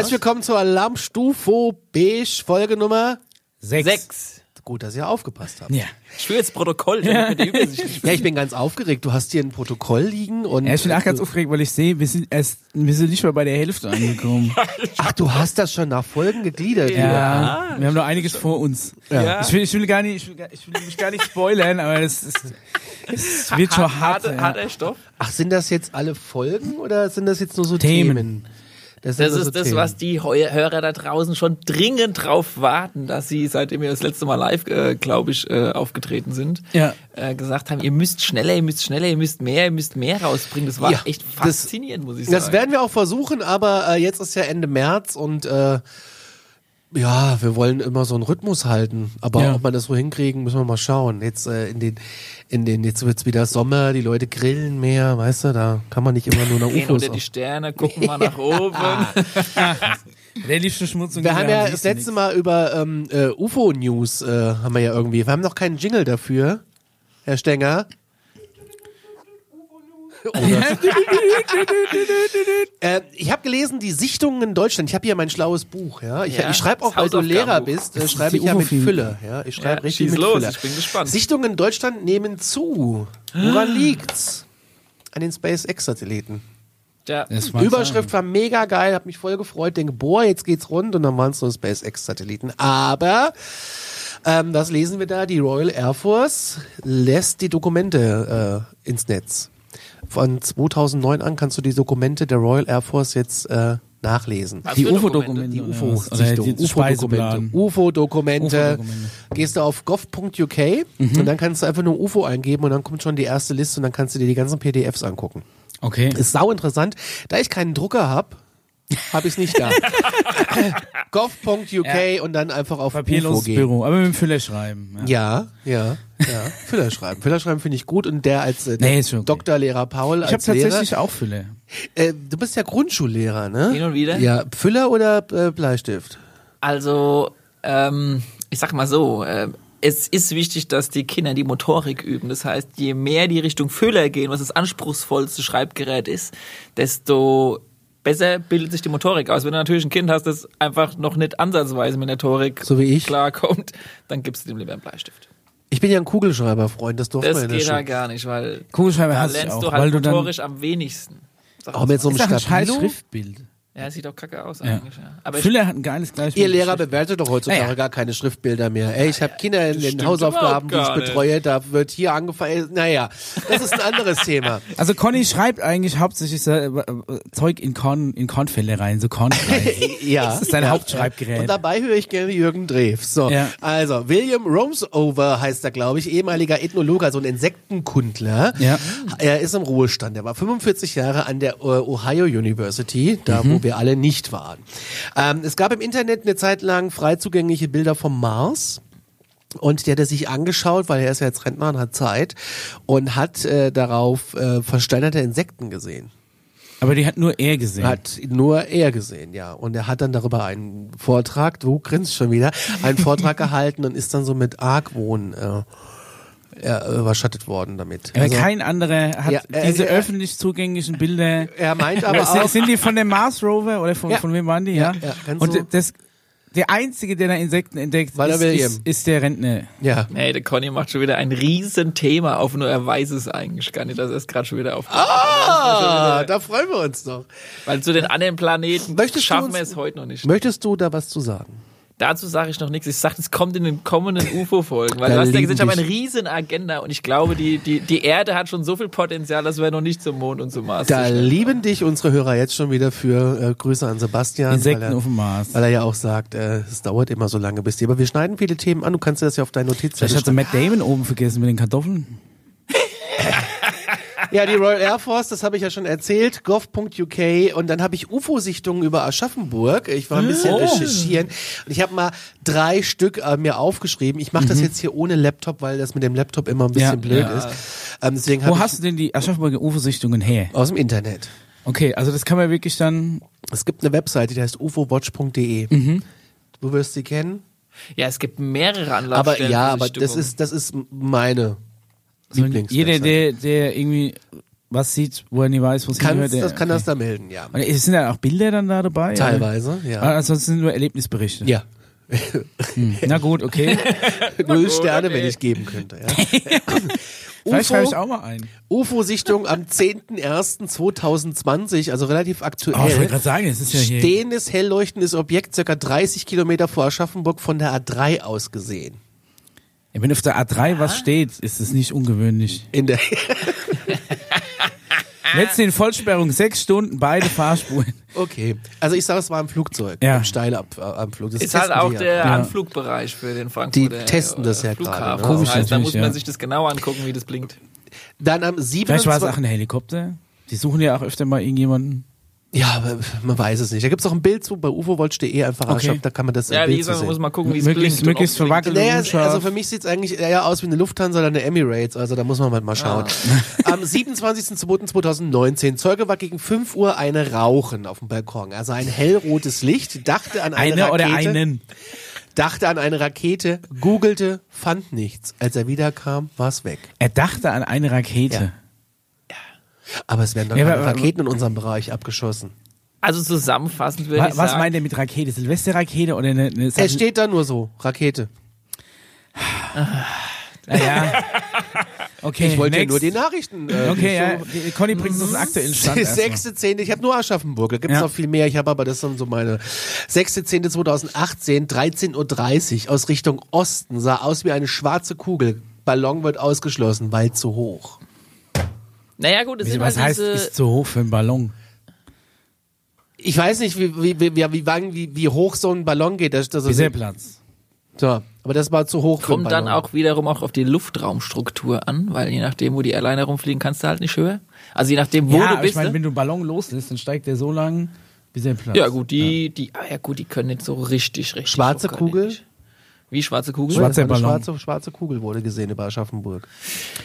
Herzlich willkommen zur Alarmstufe Beige Folge Nummer Sechs. Sechs. Gut, dass ihr aufgepasst habt. Ja. Ich führe jetzt Protokoll, nicht Ja, ich bin ganz aufgeregt. Du hast hier ein Protokoll liegen und ja, ich bin auch ganz aufgeregt, weil ich sehe, wir sind erst, wir sind nicht mal bei der Hälfte angekommen. Ach, du hast das schon nach Folgen gegliedert. hier. Ja, wir haben noch einiges vor uns. Ja. Ich, will, ich will gar nicht, ich will, ich will mich gar nicht spoilern, aber es, es, es wird schon hart. Harter, ja. harter Stoff. Ach, sind das jetzt alle Folgen oder sind das jetzt nur so Themen. Themen? Das so ist das, was die Hörer da draußen schon dringend drauf warten, dass sie, seitdem wir das letzte Mal live, äh, glaube ich, äh, aufgetreten sind, Ja. äh, gesagt haben, ihr müsst schneller, ihr müsst schneller, ihr müsst mehr, ihr müsst mehr rausbringen. Das war Ja, echt das- faszinierend, muss ich sagen. Das werden wir auch versuchen, aber äh, jetzt ist ja Ende März und äh, ja, wir wollen immer so einen Rhythmus halten. Aber Ja. ob wir das so hinkriegen, müssen wir mal schauen. Jetzt äh, in den, in den, jetzt wird's wieder Sommer, die Leute grillen mehr, weißt du, da kann man nicht immer nur nach Gehen UFOs. unter die Sterne, gucken mal nach oben. Der liebste Schmutz und Wir haben ja das letzte Mal über ähm, äh, UFO-News äh, haben wir ja irgendwie. Wir haben noch keinen Jingle dafür, Herr Stenger. äh, ich habe gelesen, die Sichtungen in Deutschland. Ich habe hier mein schlaues Buch. Ja, ich, Ja, ich schreibe auch, weil du Lehrer bist, äh, schreibe ich ja mit. Fülle. Ja, ich schreibe Ja, richtig schieß mit los, Fülle. ich bin gespannt. Sichtungen in Deutschland nehmen zu. Woran liegt's? An den SpaceX-Satelliten. Ja. Überschrift war mega geil, hab mich voll gefreut, denke, boah, jetzt geht's rund und dann waren es nur SpaceX-Satelliten. Aber ähm, was lesen wir da? Die Royal Air Force lässt die Dokumente äh, ins Netz. Von 2009 an kannst du die Dokumente der Royal Air Force jetzt äh, nachlesen. Was Die UFO-Dokumente. Die UFO, UFO-Dokumente. UFO-Dokumente. UFO-Dokumente. Gehst du auf gov.uk und dann kannst du einfach nur UFO eingeben und dann kommt schon die erste Liste und dann kannst du dir die ganzen PDFs angucken. Okay. Ist sau interessant. Da ich keinen Drucker hab, habe ich nicht da. gov.uk und dann einfach auf UFO Papierloses gehen. Büro, aber mit dem Füller schreiben. Ja. Ja, ja, ja. Füller schreiben. Füller schreiben finde ich gut und der als äh, Nee, okay. Doktorlehrer Paul Ich habe als Lehrer. tatsächlich auch Füller. Äh, du bist ja Grundschullehrer, ne? Hin und wieder. Ja, Füller oder äh, Bleistift? Also, ähm, ich sag mal so, äh, es ist wichtig, dass die Kinder die Motorik üben. Das heißt, je mehr die Richtung Füller gehen, was das anspruchsvollste Schreibgerät ist, desto besser bildet sich die Motorik aus. Wenn du natürlich ein Kind hast, das einfach noch nicht ansatzweise mit der Motorik So wie ich. klarkommt, dann gibst du dem lieber einen Bleistift. Ich bin ja ein Kugelschreiber-Freund, das durfte Das man in der geht Schule. halt gar nicht, weil Kugelschreiber hast du auch, du weil halt du dann am wenigsten. Auch mit so einem Stabilo? Schriftbild. Ja, sieht auch kacke aus Ja. eigentlich. Ja. Aber Füller hat ein geiles gleiches Ihr Lehrer bewertet doch heutzutage Naja. gar keine Schriftbilder mehr. Ey, ich habe Kinder in den Hausaufgaben, die ich betreue, da wird hier angefangen. Naja, das ist ein anderes Thema. Also Conny schreibt eigentlich hauptsächlich so, äh, äh, Zeug in Korn in Kornfälle rein, so Kornkreis. Ja. Das ist sein ja. Hauptschreibgerät. Und dabei höre ich gerne Jürgen Drews. So, Ja. also William Romesover heißt er, glaube ich, ehemaliger Ethnologe, also ein Insektenkundler. Ja. Er ist im Ruhestand. Er war 45 Jahre an der äh, Ohio University, da wo wir alle nicht waren. Ähm, es gab im Internet eine Zeit lang frei zugängliche Bilder vom Mars. Und die hat er sich angeschaut, weil er ist ja jetzt Rentner und hat Zeit und hat äh, darauf äh, versteinerte Insekten gesehen. Aber die hat nur er gesehen. Hat nur er gesehen, ja. Und er hat dann darüber einen Vortrag, du grinst schon wieder, einen Vortrag gehalten und ist dann so mit Argwohn äh, überschattet worden damit. aber Also, kein anderer hat Ja, äh, diese äh, öffentlich zugänglichen Bilder. er meint aber sind, auch, sind die von dem Mars Rover oder von, Ja. von wem waren die? Ja. Ja, ja, Und so. das, der einzige, der da Insekten entdeckt, ist, ist, ist der Rentner. ja. hey, der Conny macht schon wieder ein Riesenthema auf, nur er weiß es eigentlich gar nicht, dass er es gerade schon wieder auf. Ah, da freuen wir uns doch. Weil zu den anderen Planeten Möchtest du schaffen uns- wir es heute noch nicht. Möchtest du da was zu sagen? Dazu sage ich noch nichts. Ich sage, es kommt in den kommenden UFO-Folgen. Weil Da du hast ja gesagt, ich habe eine riesen Agenda und ich glaube, die, die, die Erde hat schon so viel Potenzial, dass wir noch nicht zum Mond und zum Mars Da lieben dich unsere Hörer jetzt schon wieder für äh, Grüße an Sebastian. Insekten weil er, auf dem Mars. Weil er ja auch sagt, äh, es dauert immer so lange bis die. Aber wir schneiden viele Themen an. Du kannst dir das ja auf deine Notizen Vielleicht hat Matt Damon oben vergessen mit den Kartoffeln. Ja, die Royal Air Force, das habe ich ja schon erzählt, gov.uk und dann habe ich UFO-Sichtungen über Aschaffenburg. Ich war ein bisschen Oh. recherchieren und ich habe mal drei Stück äh, mir aufgeschrieben. Ich mache das jetzt hier ohne Laptop, weil das mit dem Laptop immer ein bisschen Ja. blöd Ja. ist. Ähm, deswegen Wo hast du denn die Aschaffenburger UFO-Sichtungen her? aus dem Internet. Okay, also das kann man wirklich dann. Es gibt eine Webseite, die heißt ufowatch.de. Du wirst sie kennen. Ja, es gibt mehrere Aber Anlaufstellen. ja, für aber das ist das ist meine Also Lieblings jeder, der, der irgendwie was sieht, wo er nie weiß, wo es Kann, hingehört. das kann okay. das da melden, ja. Und es sind ja auch Bilder dann da dabei? Teilweise, Oder? ja. Ah, Ansonsten sind nur Erlebnisberichte. Ja. Hm. Na gut, okay. Null gut, Sterne, okay. wenn ich geben könnte. Ja. Vielleicht schreibe ich auch mal ein. UFO-Sichtung am 10.01.2020, also relativ Oh, ich aktuell. wollte gerade sagen, es ist ja hier. Stehendes, hell leuchtendes Objekt, circa 30 Kilometer vor Aschaffenburg von der A3 aus gesehen. Wenn auf der A3 was steht, ist es nicht ungewöhnlich. In der, Letzte in Vollsperrung, sechs Stunden, beide Fahrspuren. okay. Also ich sage, es war im Flugzeug, Ja. im Steilabflug. Das Ist halt auch der Ja. Anflugbereich für den Frankfurter Die testen das ja Flughafen. gerade, ne? Komisch das heißt, da muss man ja. sich das genau angucken, wie das blinkt. Dann am Vielleicht war es 27. auch ein Helikopter. Die suchen ja auch öfter mal irgendjemanden. Ja, aber man weiß es nicht. Da gibt's auch ein Bild zu bei ufowatch.de einfach Okay. anschauen, da kann man das Ja, Bild gesagt, man muss sehen. mal gucken, wie es Möglichst- möglichst es verwackelt. Naja, also für mich sieht's eigentlich eher aus wie eine Lufthansa oder eine Emirates, also da muss man mal, mal schauen. Ah. Am 27.02.2019, Zeuge war gegen 5 Uhr eine Rauchen auf dem Balkon, also ein hellrotes Licht, dachte an eine, Eine Rakete, oder einen. dachte an eine Rakete, googelte, fand nichts. Als er wiederkam, war's weg. Er dachte an eine Rakete. Aber es werden doch Ja, keine aber- Raketen in unserem Bereich abgeschossen. Also zusammenfassend würde Wa- ich Was sagen, meint er mit Rakete? Silvesterrakete oder eine, eine Es steht da nur so, Rakete. Naja. Okay, Ich wollte ja nur die Nachrichten. Äh, Okay, ja. so- Conny bringt uns aktuellen Stand. Sechste, zehnte, ich habe nur Aschaffenburg, da gibt's Ja. noch viel mehr, ich habe aber das sind so meine. Sechste, zehnte 2018, 13.30 Uhr aus Richtung Osten, sah aus wie eine schwarze Kugel. Ballon wird ausgeschlossen, weil zu hoch. Naja gut, es sind Was halt heißt, diese, ist zu hoch für einen Ballon? Ich weiß nicht, wie, wie, wie, wie, wie, wie, hoch so ein Ballon geht. Das, das Wie ist, sehr Platz? so, aber das war zu hoch kommt dann auch wiederum auch auf die Luftraumstruktur an, weil je nachdem, wo die Airline herumfliegen, kannst du halt nicht höher. Also je nachdem, wo ja, du aber ich bist. meine, ne? wenn du einen Ballon loslässt, dann steigt der so lang, bis er Platz. ja gut, die, die, ah ja gut, die können nicht so richtig, richtig. Schwarze Kugel? nicht. Wie schwarze Kugel? Schwarze- Das war eine Ballon. schwarze, schwarze Kugel wurde gesehen über Aschaffenburg.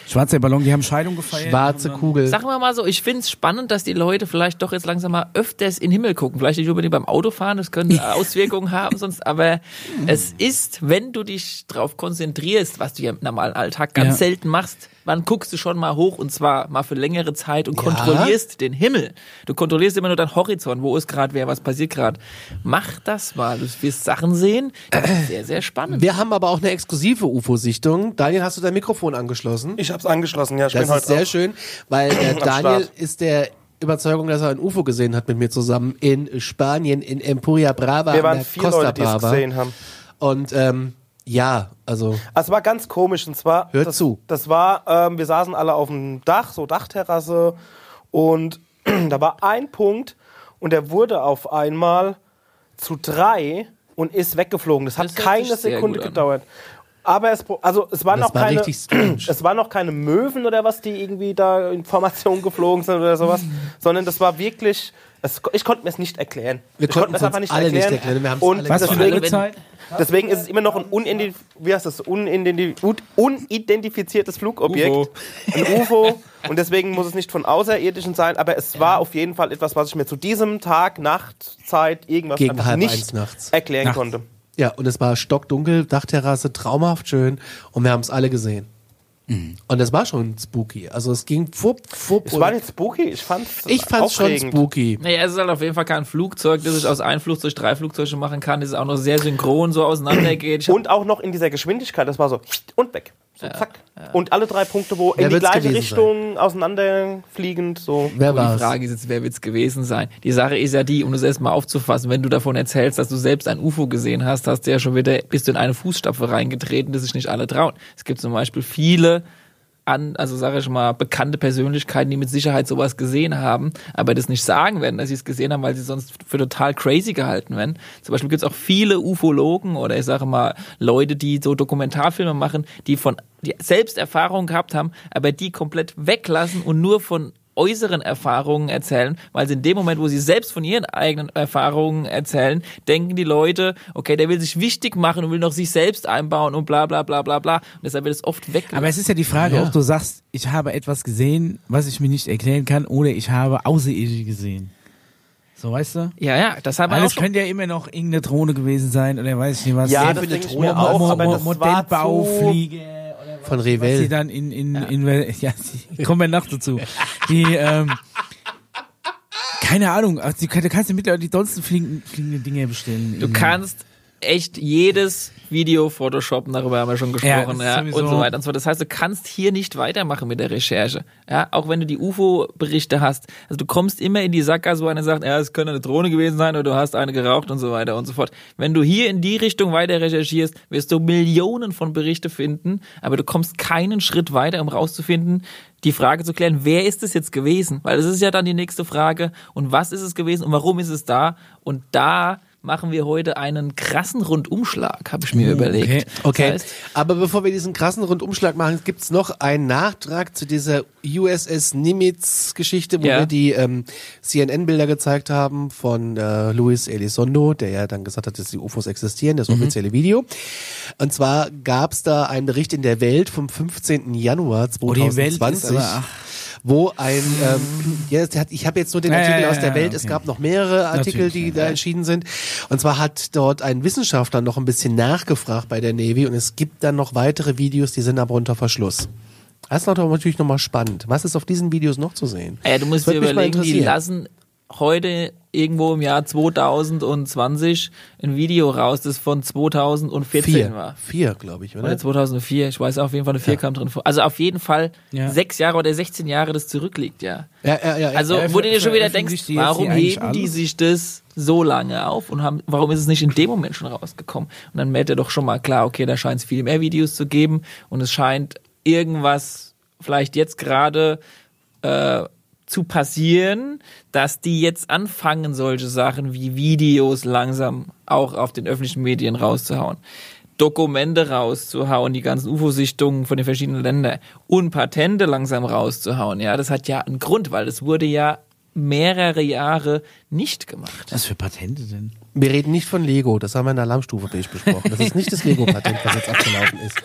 Schwarzer Ballon, die haben Scheidung gefeiert. Schwarze Kugel. Sagen wir mal so, ich find's spannend, dass die Leute vielleicht doch jetzt langsam mal öfters in den Himmel gucken. Vielleicht nicht unbedingt beim Autofahren, das könnte Auswirkungen haben sonst, aber es ist, wenn du dich darauf konzentrierst, was du ja im normalen Alltag ganz Ja. selten machst, wann guckst du schon mal hoch und zwar mal für längere Zeit und Ja. kontrollierst den Himmel. Du kontrollierst immer nur deinen Horizont, wo ist gerade wer, was passiert gerade. Mach das mal, du wirst Sachen sehen. Das ist sehr, sehr spannend. Wir haben aber auch eine exklusive UFO-Sichtung. Daniel, hast du dein Mikrofon angeschlossen? Ich hab's angeschlossen, ja. Ich Das bin heute ist sehr auch- schön, weil äh, Daniel Start. ist der Überzeugung, dass er ein UFO gesehen hat mit mir zusammen in Spanien, in Empuria Brava, Wir an waren der vier Costa Leute, die es Brava. gesehen haben. Und ähm, ja, also Also es war ganz komisch und zwar Hört das, zu. Das war, ähm, wir saßen alle auf dem Dach, so Dachterrasse und da war ein Punkt und der wurde auf einmal zu drei und ist weggeflogen. Das hat Das keine Sekunde gedauert. Aber es, also es waren Das noch war keine, richtig strange. es waren noch keine Möwen oder was, die irgendwie da Informationen geflogen sind oder sowas, sondern das war wirklich, es, ich konnte mir es nicht erklären. Wir ich konnte konnten es einfach nicht alle nicht erklären. erklären. Wir haben's und alle Was für eine Uhrzeit? Deswegen ist es immer noch ein unidentif wie heißt das? Unidentif unidentifiziertes Flugobjekt. UFO. Ein UFO. Und deswegen muss es nicht von Außerirdischen sein, aber es war auf jeden Fall etwas, was ich mir zu diesem Tag, Nachtzeit, irgendwas Gegen einfach halb nicht eins nachts. erklären Nachts. konnte. ja, und es war stockdunkel, Dachterrasse, traumhaft schön und wir haben es alle gesehen. Mhm. Und es war schon spooky. Also es ging fupp, fupp. Es war nicht spooky, ich fand's ich fand's schon spooky. Naja, es ist halt auf jeden Fall kein Flugzeug, das ich aus einem Flugzeug drei Flugzeuge machen kann, das auch noch sehr synchron so auseinandergeht. Und auch noch in dieser Geschwindigkeit, das war so und weg. So zack. Und alle drei Punkte, wo Wer in die gleiche Richtung auseinanderfliegend, so. Wer war die Frage ist jetzt, wer wird's gewesen sein? Die Sache ist ja die, um das erstmal aufzufassen, wenn du davon erzählst, dass du selbst ein UFO gesehen hast, hast du ja schon wieder, bist du in eine Fußstapfe reingetreten, das sich nicht alle trauen. Es gibt zum Beispiel viele an, also sage ich mal, bekannte Persönlichkeiten, die mit Sicherheit sowas gesehen haben, aber das nicht sagen werden, dass sie es gesehen haben, weil sie sonst für total crazy gehalten werden. Zum Beispiel gibt es auch viele Ufologen oder ich sage mal Leute, die so Dokumentarfilme machen, die von die selbst Erfahrungen gehabt haben, aber die komplett weglassen und nur von äußeren Erfahrungen erzählen, weil sie in dem Moment, wo sie selbst von ihren eigenen Erfahrungen erzählen, denken die Leute, okay, der will sich wichtig machen und will noch sich selbst einbauen und bla bla bla bla bla. Und deshalb wird es oft weggelassen. Aber es ist ja die Frage, Ja. ob du sagst, ich habe etwas gesehen, was ich mir nicht erklären kann, oder ich habe Außerirdische gesehen. So, weißt du? ja, ja, das haben wir Weil auch es schon. könnte ja immer noch irgendeine Drohne gewesen sein, oder weiß ich nicht was. Ja, Sehr das viele denke ich Drohnen mir auch, Mo- aber das war Modellbaufliege. zu... Von Was sie Revel. dann in, in, in, ja, kommen wir noch dazu. die, ähm, keine Ahnung, also du kannst dir mittlerweile die dollsten fliegenden, fliegenden Dinge bestellen. Du kannst echt jedes Video photoshoppen, darüber haben wir schon gesprochen, ja, sowieso. und so weiter und so. Das heißt, du kannst hier nicht weitermachen mit der Recherche, ja, auch wenn du die UFO-Berichte hast. Also du kommst immer in die Sackgasse, wo einer sagt, ja, es könnte eine Drohne gewesen sein oder du hast eine geraucht und so weiter und so fort. Wenn du hier in die Richtung weiter recherchierst, wirst du Millionen von Berichte finden, aber du kommst keinen Schritt weiter, um rauszufinden, die Frage zu klären, wer ist es jetzt gewesen? Weil das ist ja dann die nächste Frage. Und was ist es gewesen und warum ist es da? Und da machen wir heute einen krassen Rundumschlag, habe ich mir überlegt. Okay, Das heißt, aber bevor wir diesen krassen Rundumschlag machen, gibt's noch einen Nachtrag zu dieser USS Nimitz-Geschichte, wo Ja. wir die ähm, CNN-Bilder gezeigt haben von äh, Luis Elizondo, der ja dann gesagt hat, dass die UFOs existieren, das offizielle Video. Und zwar gab's da einen Bericht in der Welt vom 15. Januar Oh, die Welt ist 2020. aber, ach. wo ein, ähm, ja, ich habe jetzt nur den Ja, Artikel ja, aus der Welt, okay. es gab noch mehrere Artikel, Natürlich, die da erschienen sind. Und zwar hat dort ein Wissenschaftler noch ein bisschen nachgefragt bei der Navy und es gibt dann noch weitere Videos, die sind aber unter Verschluss. Das ist natürlich nochmal spannend. Was ist auf diesen Videos noch zu sehen? ja, du musst dir würde mich mal überlegen, die lassen heute irgendwo im Jahr 2020 ein Video raus, das von 2014 Vier, war. vier, glaube ich, oder? Oder 2004, ich weiß auf jeden Fall, eine 4 kam drin vor. Also auf jeden Fall Ja. sechs Jahre oder 16 Jahre, das zurückliegt, ja. Ja, ja, ja. ja. Also, Ja, wo du dir schon wieder denkst, warum heben die sich das so lange auf und haben, warum ist es nicht in dem Moment schon rausgekommen? Und dann merkt er doch schon mal klar, okay, da scheint es viel mehr Videos zu geben und es scheint irgendwas vielleicht jetzt gerade äh, zu passieren, dass die jetzt anfangen, solche Sachen wie Videos langsam auch auf den öffentlichen Medien rauszuhauen. Dokumente rauszuhauen, die ganzen UFO-Sichtungen von den verschiedenen Ländern und Patente langsam rauszuhauen. Ja, das hat ja einen Grund, weil das wurde ja mehrere Jahre nicht gemacht. Was für Patente denn? wir reden nicht von Lego, das haben wir in der Alarmstufe besprochen. Das ist nicht das Lego-Patent, was jetzt abgelaufen ist.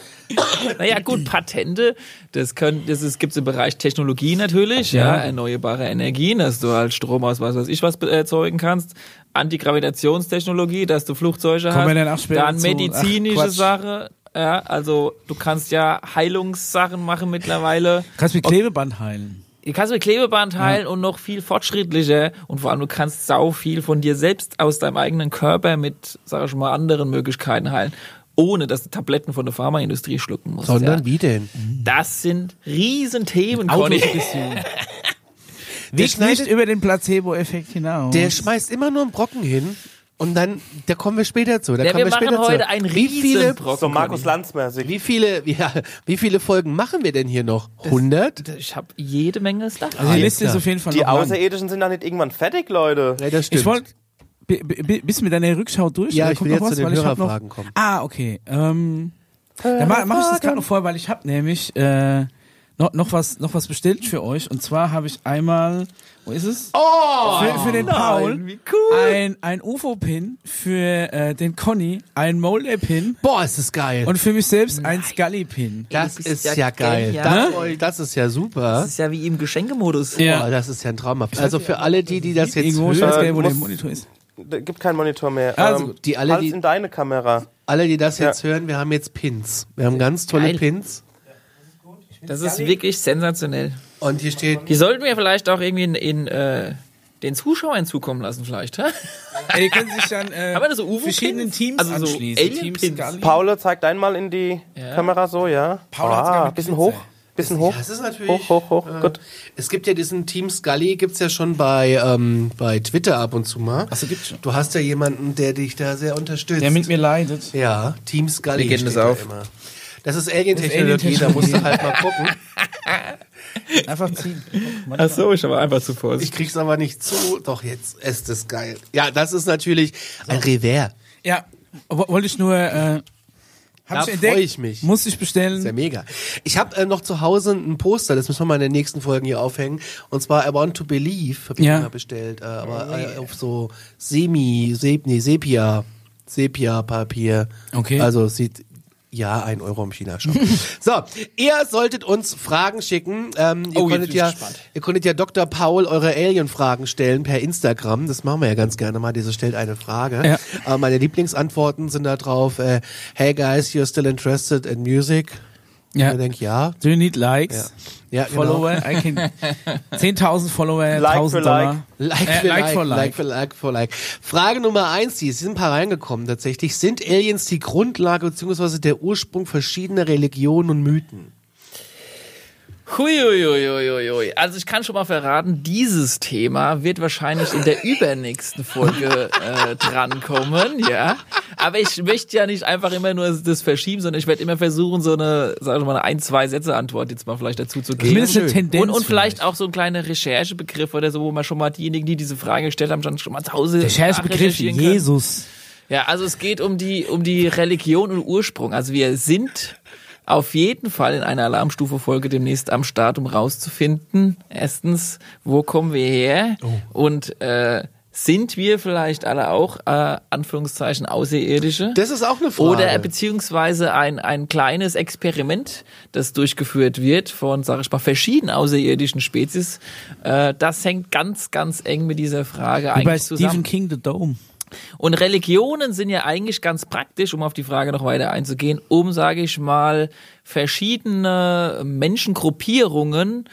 Naja, gut, Patente, das können, das ist, gibt's im Bereich Technologie natürlich, ja, erneuerbare Energien, dass du halt Strom aus was weiß ich was erzeugen kannst, Antigravitationstechnologie, dass du Flugzeuge Kommen wir hast, dann auch später dann zu. Ach, medizinische Quatsch. Sache, ja, also du kannst ja Heilungssachen machen mittlerweile. Kannst mit Klebeband heilen. Du kannst mit Klebeband heilen und noch viel fortschrittlicher und vor allem du kannst sau viel von dir selbst aus deinem eigenen Körper mit, sag ich mal, anderen Möglichkeiten heilen, ohne dass du Tabletten von der Pharmaindustrie schlucken musst. Sondern ja. wie denn? Das sind Riesenthemen, Conny. Der Weg nicht schneidet, über den Placebo-Effekt hinaus. der schmeißt immer nur einen Brocken hin und dann, da kommen wir später zu. Da Ja, kommen wir wir später machen zu. heute einen wie viele. So Markus. Lanz-mäßig. wie viele, ja, wie viele Folgen machen wir denn hier noch? 100? Ich habe jede Menge Stuff. also die Liste ist auf jeden Fall Die noch lang. Außerirdischen sind doch nicht irgendwann fertig, Leute. Ja, das stimmt. Ich wollte, bi- bi- bist du mit deiner Rückschau durch? Ja, ich will jetzt zu was? den Weil ich hab Hörerfragen noch, kommen. Ah, okay. Ähm, dann mache mach ich das gerade noch vorher, weil ich habe nämlich äh, noch, noch was noch was bestellt für euch. Und zwar habe ich einmal, wo ist es? Oh, für, für den Paul wie cool. ein, ein UFO-Pin, für äh, den Conny ein Molder-Pin Boah, ist das geil. und für mich selbst ein Scully-Pin. das bist ist ja ja, geil. genial. Das, das ist ja super. Das ist ja wie im Geschenkemodus. Ja. Boah, das ist ja ein Trauma. Also für alle die, die das jetzt Irgendwo, ich weiß gar hören, nicht, wo Äh, der Monitor ist. Da gibt keinen Monitor mehr. Also, ähm, die alle, die- in deine Kamera. alle, die das Ja. jetzt hören, wir haben jetzt Pins. Wir haben ganz tolle Geil. Pins. Das ist wirklich sensationell. Und hier steht, Die sollten wir vielleicht auch irgendwie in, in äh, den Zuschauern zukommen lassen, vielleicht. Hä? Ey, die können sich dann äh, Haben wir da so verschiedenen Teams Also so anschließen. Alien-Pins. Team Scully. Paul, zeig einmal in die Ja. Kamera so, ja. Gar ah, mit bisschen hoch. Bisschen hoch. das ist natürlich, Hoch, hoch, hoch. äh, Gut. Es gibt ja diesen Team Scully, gibt's ja schon bei, ähm, bei Twitter ab und zu mal. Achso, gibt's schon. Du hast ja jemanden, der dich da sehr unterstützt. Der mit mir leidet. ja, Team Scully Wir gehen steht das da auf. immer. Das ist Alien-Technologie, da musst du halt mal gucken. Einfach ziehen. Ach so, ich war einfach zu vorsichtig. Ich krieg's aber nicht zu. Doch, jetzt ist es geil. Ja, das ist natürlich ein Revers. Ja, wo- wollte ich nur. Äh, Da ich entdeckt, freu ich mich. Muss ich bestellen. Sehr mega. Ich habe äh, noch zu Hause ein Poster, das müssen wir mal in den nächsten Folgen hier aufhängen. Und zwar I Want to Believe, habe ich Ja. mal bestellt. Äh, aber äh, auf so Semi, Sep, nee, Sepia, Sepia-Papier. Okay. Also sieht ja, ein Euro im China-Shop. so, ihr solltet uns Fragen schicken. Ähm, ihr, Oh, konntet ja, gespannt. ihr konntet ja Dr. Paul eure Alien-Fragen stellen per Instagram. Das machen wir ja ganz gerne mal. Diese stellt eine Frage. Ja. Äh, meine Lieblingsantworten sind da drauf, äh, hey guys, you're still interested in music? Ja. Ich denke, ja. Do you need likes? Ja, genau. Follower? Can 10.000 Follower, Like 1000 für Dollar. Like Äh, für like like, for like. like. für like for like. Frage Nummer eins, die sind ein paar reingekommen tatsächlich. Sind Aliens die Grundlage bzw. der Ursprung verschiedener Religionen und Mythen? Huiuiuiuiui. Also ich kann schon mal verraten, dieses Thema wird wahrscheinlich in der übernächsten Folge äh, drankommen, ja. Aber ich möchte ja nicht einfach immer nur das verschieben, sondern ich werde immer versuchen, so eine, sagen wir mal, eine ein, zwei Sätze Antwort jetzt mal vielleicht dazu zu geben. Zumindest eine Tendenz. Und, und vielleicht auch so ein kleiner Recherchebegriff oder so, wo man schon mal diejenigen, die diese Frage gestellt haben, schon, mal zu Hause Recherchebegriff. Jesus. Ja, also es geht um die, um die Religion und Ursprung. Also wir sind auf jeden Fall in einer Alarmstufe-Folge demnächst am Start, um rauszufinden, erstens, wo kommen wir her und äh, sind wir vielleicht alle auch, äh, Anführungszeichen, Außerirdische? Das ist auch eine Frage. Oder beziehungsweise ein, ein kleines Experiment, das durchgeführt wird von, sag ich mal, verschiedenen außerirdischen Spezies. Äh, das hängt ganz, ganz eng mit dieser Frage Wie bei eigentlich zusammen. Stephen King, The Dome. Und Religionen sind ja eigentlich ganz praktisch, um auf die Frage noch weiter einzugehen, um, sage ich mal, verschiedene Menschengruppierungen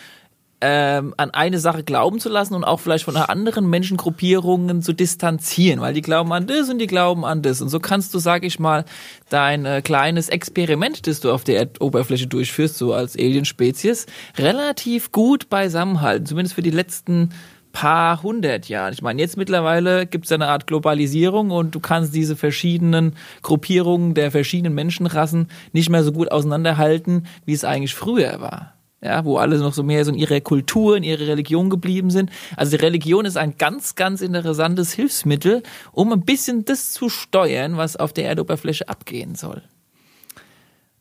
ähm, an eine Sache glauben zu lassen und auch vielleicht von anderen Menschengruppierungen zu distanzieren, weil die glauben an das und die glauben an das. Und so kannst du, sag ich mal, dein äh, kleines Experiment, das du auf der Erdoberfläche durchführst, so als Alien-Spezies, relativ gut beisammenhalten, zumindest für die letzten paar hundert Jahren. Ich meine, jetzt mittlerweile gibt es eine Art Globalisierung und du kannst diese verschiedenen Gruppierungen der verschiedenen Menschenrassen nicht mehr so gut auseinanderhalten, wie es eigentlich früher war. Ja, wo alle noch so mehr so in ihrer Kultur, in ihrer Religion geblieben sind. Also die Religion ist ein ganz, ganz interessantes Hilfsmittel, um ein bisschen das zu steuern, was auf der Erdoberfläche abgehen soll.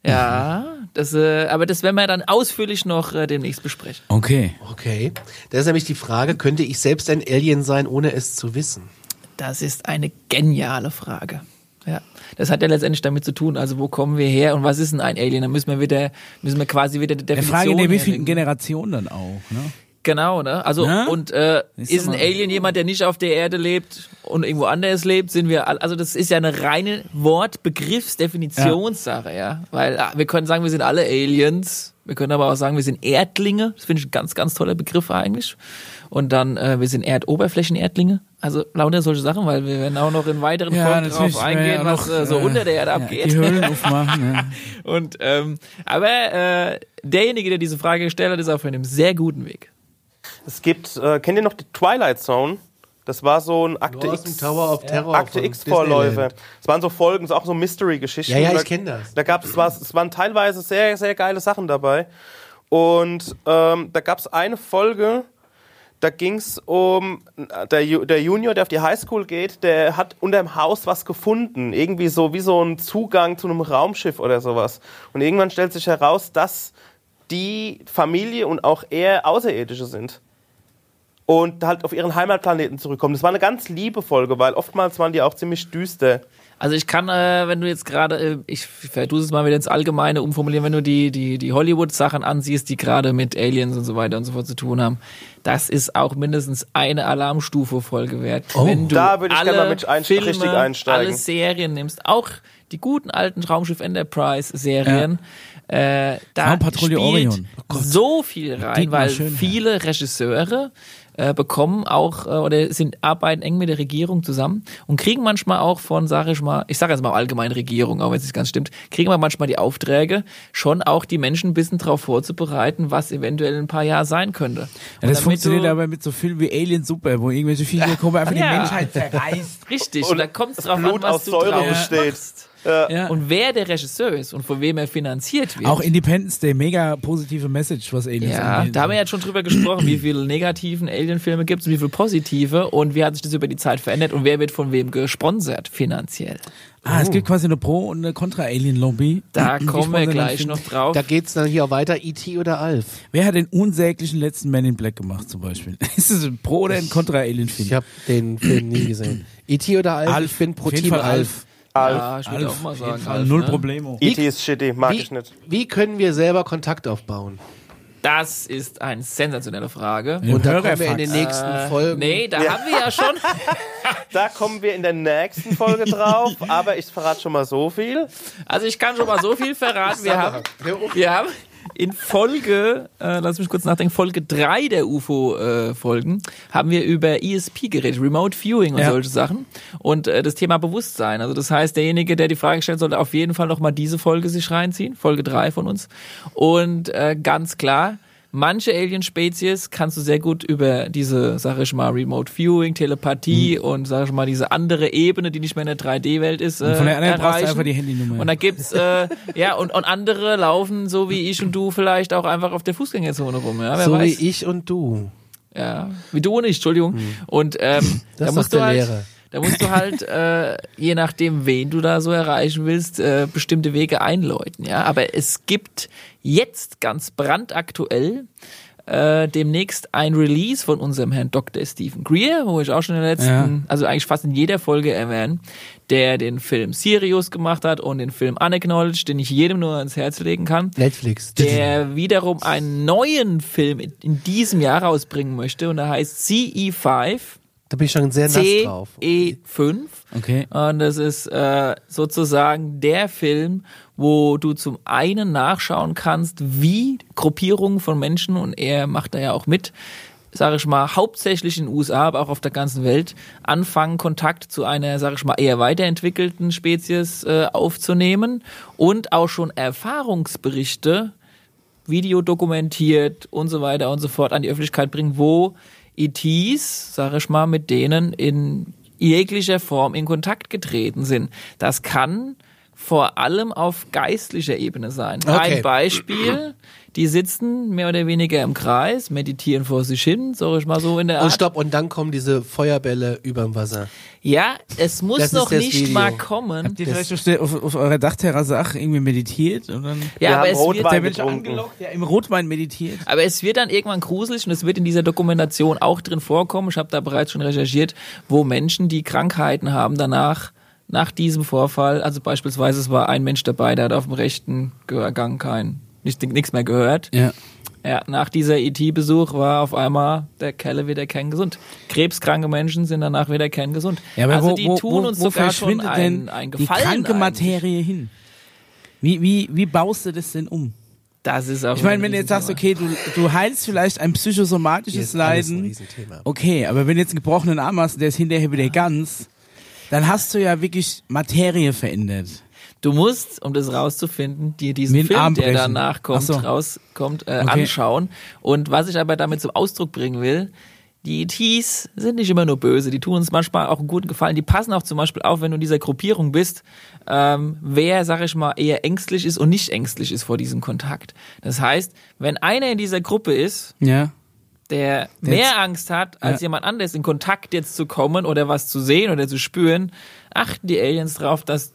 Ja, das, äh, aber das werden wir dann ausführlich noch äh, demnächst besprechen. Okay. Okay. Da ist nämlich die Frage, könnte ich selbst ein Alien sein, ohne es zu wissen? Das ist eine geniale Frage. Ja, das hat ja letztendlich damit zu tun, also wo kommen wir her und was ist denn ein Alien? Da müssen wir wieder, müssen wir quasi wieder die Der Definition Frage in der wievielten. Generation dann auch, ne? Genau, ne? Also Ne? und äh, ist ein. Alien jemand, der nicht auf der Erde lebt und irgendwo anders lebt, sind wir also das ist ja eine reine Wortbegriffsdefinitionssache, ja. Weil ah, wir können sagen, wir sind alle Aliens, wir können aber auch sagen, wir sind Erdlinge, das finde ich ein ganz, ganz toller Begriff eigentlich. Und dann, äh, wir sind Erdoberflächenerdlinge, also lauter solche Sachen, weil wir werden auch noch in weiteren Folgen drauf eingehen, was auch äh, so äh, unter der Erde ja, abgeht. Die Höhlen aufmachen, ja. Und ähm, aber äh, derjenige, der diese Frage gestellt hat, ist auf einem sehr guten Weg. Es gibt, äh, kennt ihr noch die Twilight Zone? Das war so ein Akte X. Tower of Terror Akte X Vorläufe. Es waren so Folgen, auch so Mystery-Geschichten. Ja, ja, ich kenn das. Da gab es, es waren teilweise sehr, sehr geile Sachen dabei. Und ähm, da gab es eine Folge, da ging es um der, Ju- der Junior, der auf die Highschool geht, der hat unter dem Haus was gefunden. Irgendwie so wie so ein Zugang zu einem Raumschiff oder sowas. Und irgendwann stellt sich heraus, dass die Familie und auch er Außerirdische sind. Und halt auf ihren Heimatplaneten zurückkommen. Das war eine ganz liebe Folge, weil oftmals waren die auch ziemlich düster. Also ich kann, äh, wenn du jetzt gerade, äh, ich vertue es mal wieder ins Allgemeine umformulieren, wenn du die, die, die Hollywood-Sachen ansiehst, die gerade mit Aliens und so weiter und so fort zu tun haben, das ist auch mindestens eine Alarmstufe-Folge wert. wenn du Da würde ich alle gerne mal mit einst- Filme, richtig einsteigen. alle Serien nimmst, auch die guten alten Raumschiff Enterprise-Serien, äh, da Raumpatrouille spielt Orion. Oh so viel rein, weil Schönherr. viele Regisseure äh, bekommen auch äh, oder sind arbeiten eng mit der Regierung zusammen und kriegen manchmal auch von, sage ich mal, ich sage jetzt mal allgemein Regierung, auch wenn es nicht ganz stimmt, kriegen wir manchmal die Aufträge, schon auch die Menschen ein bisschen darauf vorzubereiten, was eventuell in ein paar Jahren sein könnte. Ja, Und das damit funktioniert du- aber mit so Filmen wie Alien Super, wo irgendwelche Viecher kommen, einfach Ja. die Menschheit zerreißt. Richtig, und, Und da kommt es drauf Blut an, was aus du Säure besteht. machst. Ja. Und wer der Regisseur ist und von wem er finanziert wird. Auch Independence Day, mega positive Message, was Aliens Ja, angeht. da haben wir jetzt schon drüber gesprochen, wie viele negativen Alien-Filme gibt es und wie viele positive und wie hat sich das über die Zeit verändert und wer wird von wem gesponsert finanziell. Ah, es gibt quasi eine Pro- und eine Contra-Alien-Lobby. Da Die kommen wir gleich noch drauf. Da geht's dann hier auch weiter, E.T. oder Alf. Wer hat den unsäglichen letzten Man in Black gemacht zum Beispiel? Ist es ein Pro- oder ein Contra-Alien-Film? Ich habe den Film nie gesehen. E.T. oder Alf? Alf. Ich bin pro Team Alf. Alf. Ja, ich würde auch mal sagen. Alf, Null ne? Problemo. E.T. ist shitty, mag Wie, ich nicht. wie können wir selber Kontakt aufbauen? Das ist eine sensationelle Frage. Ja. Und da kommen wir in den nächsten Äh, Folgen. Nee, da haben wir ja schon. Da kommen wir in der nächsten Folge drauf, aber ich verrate schon mal so viel. Also ich kann schon mal so viel verraten. Wir haben, wir haben in Folge, äh, lass mich kurz nachdenken, Folge 3 der UFO-Folgen, haben wir über ESP geredet, Remote Viewing und Ja. solche Sachen. Und äh, das Thema Bewusstsein. Also das heißt, derjenige, der die Frage stellt, sollte auf jeden Fall nochmal diese Folge sich reinziehen, Folge 3 von uns. Und äh, ganz klar, Manche Alien-Spezies kannst du sehr gut über diese, sag ich mal, Remote Viewing, Telepathie und, sag ich mal, diese andere Ebene, die nicht mehr in der 3D-Welt ist, äh, Von der anderen brauchst du erreichen. einfach die Handynummer. Und da gibt's äh, ja und, und andere laufen so wie ich und du vielleicht auch einfach auf der Fußgängerzone rum, ja, wer so weiß. wie ich und du. Ja, wie du und ich, Entschuldigung. Und ähm, Das da ist musst doch du halt Lehre. Da musst du halt äh, je nachdem wen du da so erreichen willst, äh, bestimmte Wege einläuten, ja, aber es gibt jetzt ganz brandaktuell äh, demnächst ein Release von unserem Herrn Dr. Stephen Greer, wo ich auch schon in der letzten, Ja. also eigentlich fast in jeder Folge erwähne, der den Film Sirius gemacht hat und den Film Unacknowledged, den ich jedem nur ans Herz legen kann Netflix. der wiederum einen neuen Film in, in diesem Jahr rausbringen möchte und der heißt CE5 Da bin ich schon sehr nass drauf. CE5 Okay. und das ist äh, sozusagen der Film, wo du zum einen nachschauen kannst, wie Gruppierungen von Menschen und er macht da ja auch mit, sage ich mal, hauptsächlich in den USA, aber auch auf der ganzen Welt, anfangen, Kontakt zu einer, sage ich mal, eher weiterentwickelten Spezies äh, aufzunehmen und auch schon Erfahrungsberichte, Video dokumentiert und so weiter und so fort an die Öffentlichkeit bringen, wo ETs, sage ich mal, mit denen in jeglicher Form in Kontakt getreten sind. Das kann vor allem auf geistlicher Ebene sein. Okay. Ein Beispiel, die sitzen mehr oder weniger im Kreis, meditieren vor sich hin, sag ich mal so in der Und Art. stopp, und dann kommen diese Feuerbälle überm Wasser. Ja, es muss Das noch nicht Video. mal kommen. Habt ihr vielleicht auf, auf, auf eurer Dachterrasse auch irgendwie meditiert? Und dann Ja, aber es, Rotwein wird, angelockt, der im Rotwein meditiert. aber es wird dann irgendwann gruselig und es wird in dieser Dokumentation auch drin vorkommen. Ich habe da bereits schon recherchiert, wo Menschen, die Krankheiten haben, danach nach diesem Vorfall, also beispielsweise es war ein Mensch dabei, der hat auf dem rechten Gehörgang kein nicht- nichts mehr gehört. Ja. Ja, nach dieser ET-Besuch war auf einmal der Kerle wieder kerngesund. Krebskranke Menschen sind danach wieder kerngesund. Ja, aber also wo, die wo, tun wo, uns wo sogar schon verschwindet ein, denn ein die Gefallen. kranke eigentlich. Materie hin? Wie, wie, wie baust du das denn um? Das ist auch Ich meine, ein wenn du jetzt sagst, okay, du, du heilst vielleicht ein psychosomatisches ein Leiden. Riesenthema. Okay, aber wenn du jetzt einen gebrochenen Arm hast und der ist hinterher wieder ganz, dann hast du ja wirklich Materie verändert. Du musst, um das rauszufinden, dir diesen den Film, der danach kommt, so. rauskommt, äh, Okay. anschauen. Und was ich aber damit zum Ausdruck bringen will, die ETs sind nicht immer nur böse, die tun uns manchmal auch einen guten Gefallen. Die passen auch zum Beispiel auf, wenn du in dieser Gruppierung bist, ähm, wer, sag ich mal, eher ängstlich ist und nicht ängstlich ist vor diesem Kontakt. Das heißt, wenn einer in dieser Gruppe ist, Ja. der mehr Angst hat, als Ja. jemand anderes in Kontakt jetzt zu kommen oder was zu sehen oder zu spüren, achten die Aliens drauf, dass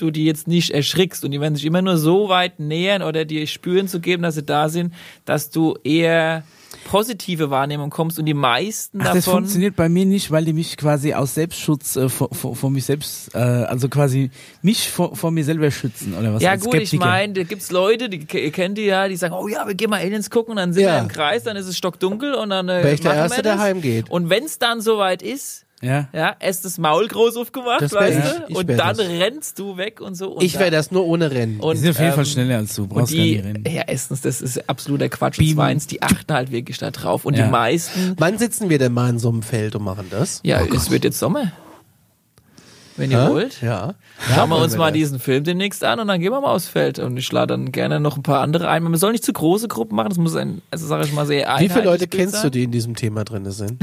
du die jetzt nicht erschrickst und die werden sich immer nur so weit nähern oder dir spüren zu geben, dass sie da sind, dass du eher positive Wahrnehmung kommst und die meisten Ach, das davon funktioniert bei mir nicht, weil die mich quasi aus Selbstschutz äh, vor, vor, vor mich selbst, äh, also quasi mich vor, vor mir selber schützen oder was? ja gut, ich Skeptiker. meine, da gibt's Leute, die ihr kennt die ja, die sagen, oh ja, wir gehen mal Aliens gucken und dann sind Ja. wir im Kreis, dann ist es stockdunkel und dann äh, Wäre ich der machen wir Erste, der das. heimgeht. Und wenn's dann soweit ist, Ja. Ja, erst das Maul groß aufgemacht, Das wär weißt ich. du? Ich Und dann das. rennst du weg und so. Und Ich wäre das nur ohne Rennen. Und, Die sind auf jeden Fall ähm, schneller als du, Und brauchst gar die, nicht rennen. ja, erstens, das ist absoluter Quatsch. Beamen. Und zweitens, die achten halt wirklich da drauf. Und Ja. die meisten, Wann sitzen wir denn mal in so einem Feld und machen das? ja, es wird jetzt Sommer. Wenn ihr Hä? wollt. Ja. Schauen wir uns mal das. diesen Film demnächst an und dann gehen wir mal aufs Feld. Und ich lade dann gerne noch ein paar andere ein. Man soll nicht zu große Gruppen machen, das muss ein, also sag ich mal, sehr Wie viele Leute kennst du, sein. die in diesem Thema drin sind?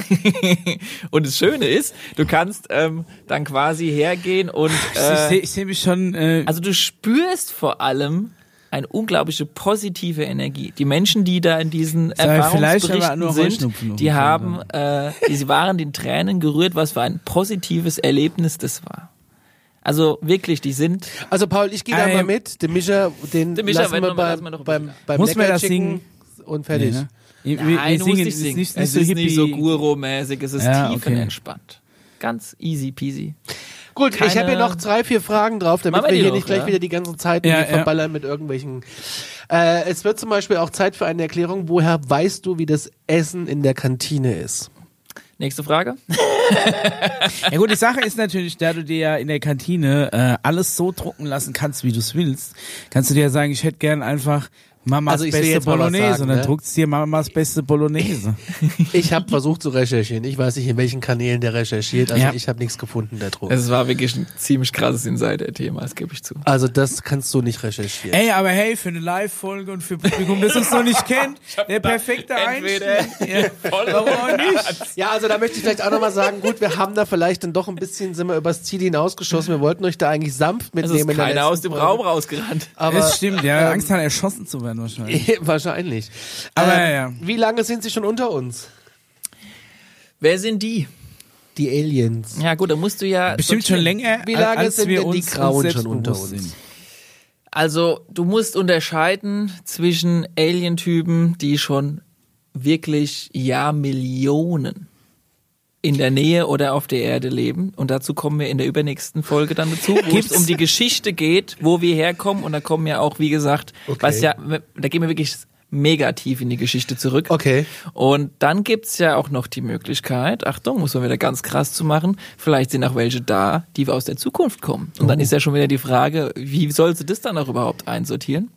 Und das Schöne ist, du kannst ähm, dann quasi hergehen und ich äh, sehe ich seh mich schon, äh, Also du spürst vor allem eine unglaubliche positive Energie. Die Menschen, die da in diesen aber Erfahrungsberichten sind, die haben, äh, die, sie waren den Tränen gerührt, was für ein positives Erlebnis das war. Also wirklich, die sind. Also Paul, ich gehe da mal mit. Den Mischa, den Den Mischa lassen wir beim, lassen wir doch beim, beim Muss man das singen? und fertig. nee, ne? Wir, Nein, wir singen, nicht es ist singen. nicht, nicht es so ist hippie. nicht so Guru-mäßig, es ist Ja, tiefenentspannt. Ganz easy peasy. Gut, ich Keine- habe hier noch drei, vier Fragen drauf, damit wir wir hier doch, nicht gleich ja? wieder die ganze Zeit Ja, irgendwie ja. verballern mit irgendwelchen Äh, es wird zum Beispiel auch Zeit für eine Erklärung, woher weißt du, wie das Essen in der Kantine ist? Nächste Frage. Ja gut, die Sache ist natürlich, da du dir ja in der Kantine äh, alles so drucken lassen kannst, wie du es willst, kannst du dir ja sagen, ich hätte gern einfach Mamas Also beste Bolognese sagen, und dann ne? druckt's dir Mamas beste Bolognese. Ich habe versucht zu recherchieren. Ich weiß nicht, in welchen Kanälen der recherchiert. Also Ja. ich habe nichts gefunden da drum. Es war wirklich ein ziemlich krasses Insider-Thema, das gebe ich zu. Also das kannst du nicht recherchieren. Ey, aber hey, für eine Live-Folge und für Publikum, das uns noch nicht kennt, der perfekte Einstieg. Ja, warum auch nicht? Ja, also da möchte ich vielleicht auch nochmal sagen, gut, wir haben da vielleicht dann doch ein bisschen, sind wir übers Ziel hinausgeschossen. Wir wollten euch da eigentlich sanft Es mitnehmen. ist in der keiner aus dem. Raum rausgerannt. Aber, das stimmt, ja. ähm, Angst hat, erschossen zu werden wahrscheinlich. Wahrscheinlich. Aber Ähm, ja, ja. Wie lange sind sie schon unter uns? Wer sind die? Die Aliens. Ja gut, da musst du ja... Bestimmt schon länger, Wie lange als sind wir denn die uns, Grauen uns schon unter uns? sind. Also, du musst unterscheiden zwischen Alientypen, die schon wirklich Jahrmillionen in der Nähe oder auf der Erde leben. Und dazu kommen wir in der übernächsten Folge dann dazu, wo Gibt's- es um die Geschichte geht, wo wir herkommen. Und da kommen ja auch, wie gesagt, Okay. was ja, da gehen wir wirklich mega tief in die Geschichte zurück. Okay. Und dann gibt's ja auch noch die Möglichkeit, Achtung, muss man wieder ganz krass zu machen, vielleicht sind auch welche da, die aus der Zukunft kommen. Und Oh. dann ist ja schon wieder die Frage, wie sollst du das dann auch überhaupt einsortieren?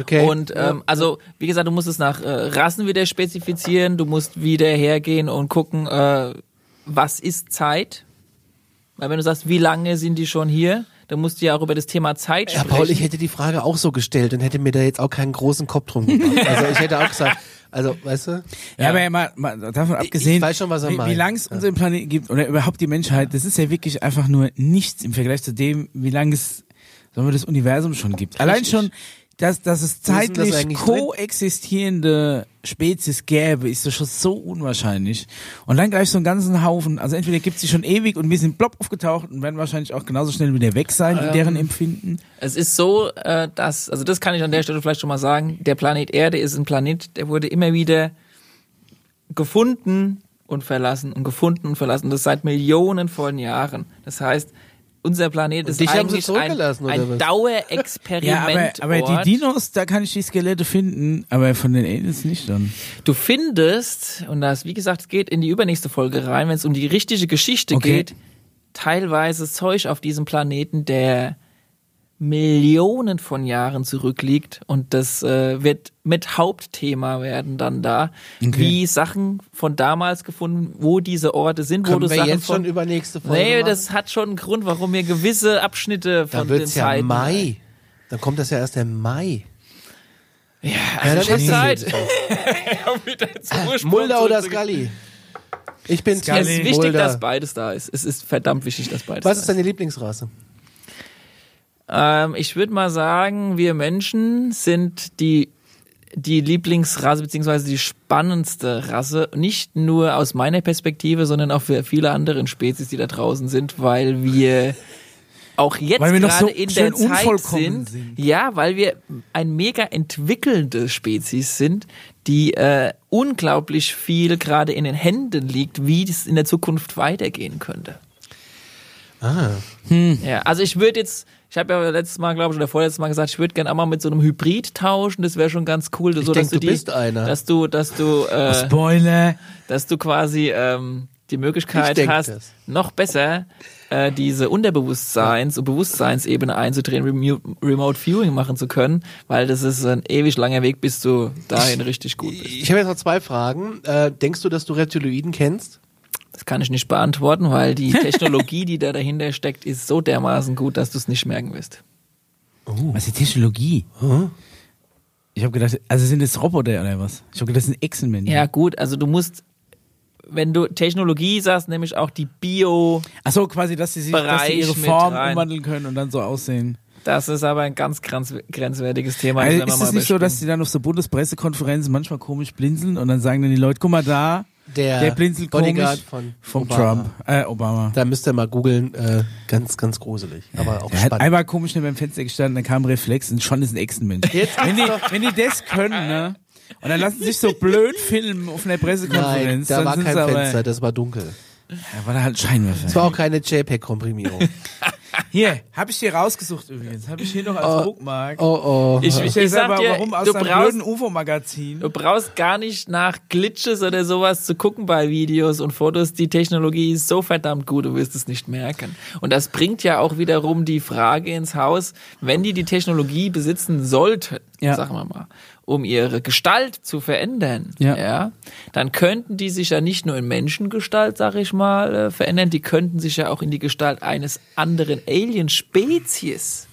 Okay. Und ähm, also, wie gesagt, du musst es nach äh, Rassen wieder spezifizieren, du musst wieder hergehen und gucken, äh, was ist Zeit? Weil wenn du sagst, wie lange sind die schon hier, dann musst du ja auch über das Thema Zeit Ja, sprechen. Paul, ich hätte die Frage auch so gestellt und hätte mir da jetzt auch keinen großen Kopf drum gemacht. Also ich hätte auch gesagt, also, weißt du? Ja, aber ja, mal, mal davon abgesehen, weiß schon, was er wie, meint. wie lange es unseren Planeten gibt oder überhaupt die Menschheit, das ist ja wirklich einfach nur nichts im Vergleich zu dem, wie lange es sagen wir, das Universum schon gibt. Allein Richtig. schon, dass, dass es das zeitlich drin? koexistierende Spezies gäbe, ist doch schon so unwahrscheinlich. Und dann gleich so einen ganzen Haufen, also entweder gibt es die schon ewig und wir sind plopp aufgetaucht und werden wahrscheinlich auch genauso schnell wieder weg sein, in deren Empfinden. Es ist so, äh, dass, also das kann ich an der Stelle vielleicht schon mal sagen, der Planet Erde ist ein Planet, der wurde immer wieder gefunden und verlassen und gefunden und verlassen. Das seit Millionen von Jahren. Das heißt, unser Planet ist eigentlich ein, ein? Dauerexperiment. Ja, aber, aber die Dinos, da kann ich die Skelette finden, aber von den Aliens nicht dann. Du findest, und das, wie gesagt, es geht in die übernächste Folge rein, wenn es um die richtige Geschichte Okay. geht, teilweise Zeug auf diesem Planeten, der Millionen von Jahren zurückliegt und das äh, wird mit Hauptthema werden dann da, Okay. wie Sachen von damals gefunden, wo diese Orte sind, wo Können du wir Sachen jetzt von schon über nächste Folge Nee, machen? das hat schon einen Grund, warum wir gewisse Abschnitte von Dann den wird's ja Zeiten Mai. Dann kommt das ja erst im Mai. Ja, Ja, also dann ist es Zeit. Ursprung Mulder oder. Scully? Ich bin Scully. Es ist wichtig, Mulder. dass beides da ist. Es ist verdammt wichtig, dass beides Was da ist deine Lieblingsrasse? Ähm, ich würde mal sagen, wir Menschen sind die die Lieblingsrasse beziehungsweise die spannendste Rasse, nicht nur aus meiner Perspektive, sondern auch für viele andere Spezies, die da draußen sind, weil wir auch jetzt Weil wir noch gerade so in der Zeit sind, sind. ja, weil wir ein mega entwickelnde Spezies sind, die äh, unglaublich viel gerade in den Händen liegt, wie es in der Zukunft weitergehen könnte. Ah. Ja, also ich würde jetzt, ich habe ja letztes Mal, glaube ich, oder vorletztes Mal gesagt, ich würde gerne einmal mit so einem Hybrid tauschen, das wäre schon ganz cool. so, denk, dass du, du die, bist einer. Dass du, dass du, äh, Spoiler. dass du quasi ähm, die Ich Möglichkeit denk hast, das. noch besser äh, diese Unterbewusstseins- und Bewusstseinsebene einzudrehen, Remu Remote Viewing machen zu können, weil das ist ein ewig langer Weg, bis du dahin richtig gut bist. Ich habe jetzt noch zwei Fragen. Äh, denkst du, dass du Reptiloiden kennst? Das kann ich nicht beantworten, weil die Technologie, die da dahinter steckt, ist so dermaßen gut, dass du es nicht merken wirst. Was ist die Technologie? Ich habe gedacht, also sind das Roboter oder was? Ich habe gedacht, das sind Echsenmenschen. Ja, gut, also du musst, wenn du Technologie sagst, nämlich auch die Bio, Ach so, quasi, dass sie sich dass Bereich sie ihre Form umwandeln können und dann so aussehen. das ist aber ein ganz grenz, grenzwertiges Thema. Also ist es nicht so, dass die dann auf so Bundespressekonferenzen manchmal komisch blinzeln und dann sagen dann die Leute, guck mal da, Der, der blinzelt Bodyguard von vom Obama. Trump, äh, Obama. Da müsst ihr mal googeln. Äh, ganz, ganz gruselig. Aber auch Er hat spannend. einmal komisch neben dem Fenster gestanden, dann kam ein Reflex und schon ist ein Echsenmensch. Jetzt wenn, die, wenn die das können, ne? Und dann lassen sie sich so blöd filmen auf einer Nein, Pressekonferenz. da dann war kein Fenster, das war dunkel. Ja, war da halt Scheinwerfer. Es war auch keine JPEG-Komprimierung. Hier, habe ich dir rausgesucht übrigens. Habe ich hier noch als Bookmark. Oh, oh. Ich, Ich, ich, ich sag dir, warum aus du einem brauchst, blöden UFO-Magazin. du brauchst gar nicht nach Glitches oder sowas zu gucken bei Videos und Fotos. Die Technologie ist so verdammt gut, du wirst es nicht merken. Und das bringt ja auch wiederum die Frage ins Haus, wenn die die Technologie besitzen sollten, Ja. sagen wir mal, um ihre Gestalt zu verändern, Ja. ja, dann könnten die sich ja nicht nur in Menschengestalt, sag ich mal, äh, verändern, die könnten sich ja auch in die Gestalt eines anderen Alien-Spezies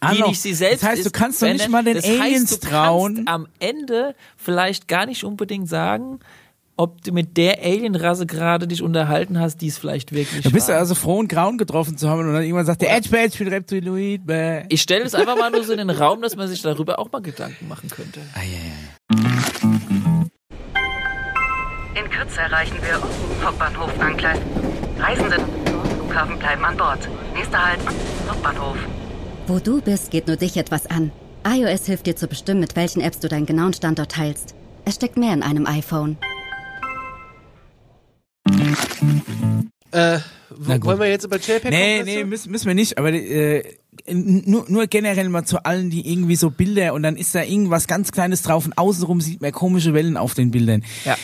die Arno, nicht sie selbst das heißt, du kannst doch nicht mal den das heißt, Aliens du trauen. Kannst am Ende vielleicht gar nicht unbedingt sagen, ob du mit der Alienrasse gerade dich unterhalten hast, die es vielleicht wirklich Du bist ja war. also froh, einen Grauen getroffen zu haben und dann irgendwann sagt der Edge, ich bin Reptiloid. Bäh. ich stelle es einfach mal nur so in den Raum, dass man sich darüber auch mal Gedanken machen könnte. Ah, ja, ja. In Kürze erreichen wir Hauptbahnhof Angleis. Reisende Flughafen bleiben an Bord. Nächster Halt Hauptbahnhof. Wo du bist, geht nur dich etwas an. iOS hilft dir zu bestimmen, mit welchen Apps du deinen genauen Standort teilst. Es steckt mehr in einem iPhone. Äh, wollen wir jetzt über JPEG Nee, nee, müssen, müssen wir nicht, aber äh, nur, nur generell mal zu allen, die irgendwie so Bilder und dann ist da irgendwas ganz Kleines drauf und außenrum sieht man komische Wellen auf den Bildern. Ja.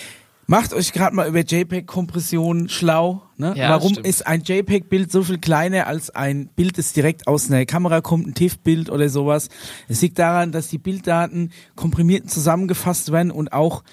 Macht euch gerade mal über JPEG-Kompression schlau. Ne? Ja, Warum ist ein JPEG-Bild so viel kleiner als ein Bild, das direkt aus einer Kamera kommt, ein TIFF-Bild oder sowas? Es liegt daran, dass die Bilddaten komprimiert zusammengefasst werden und auch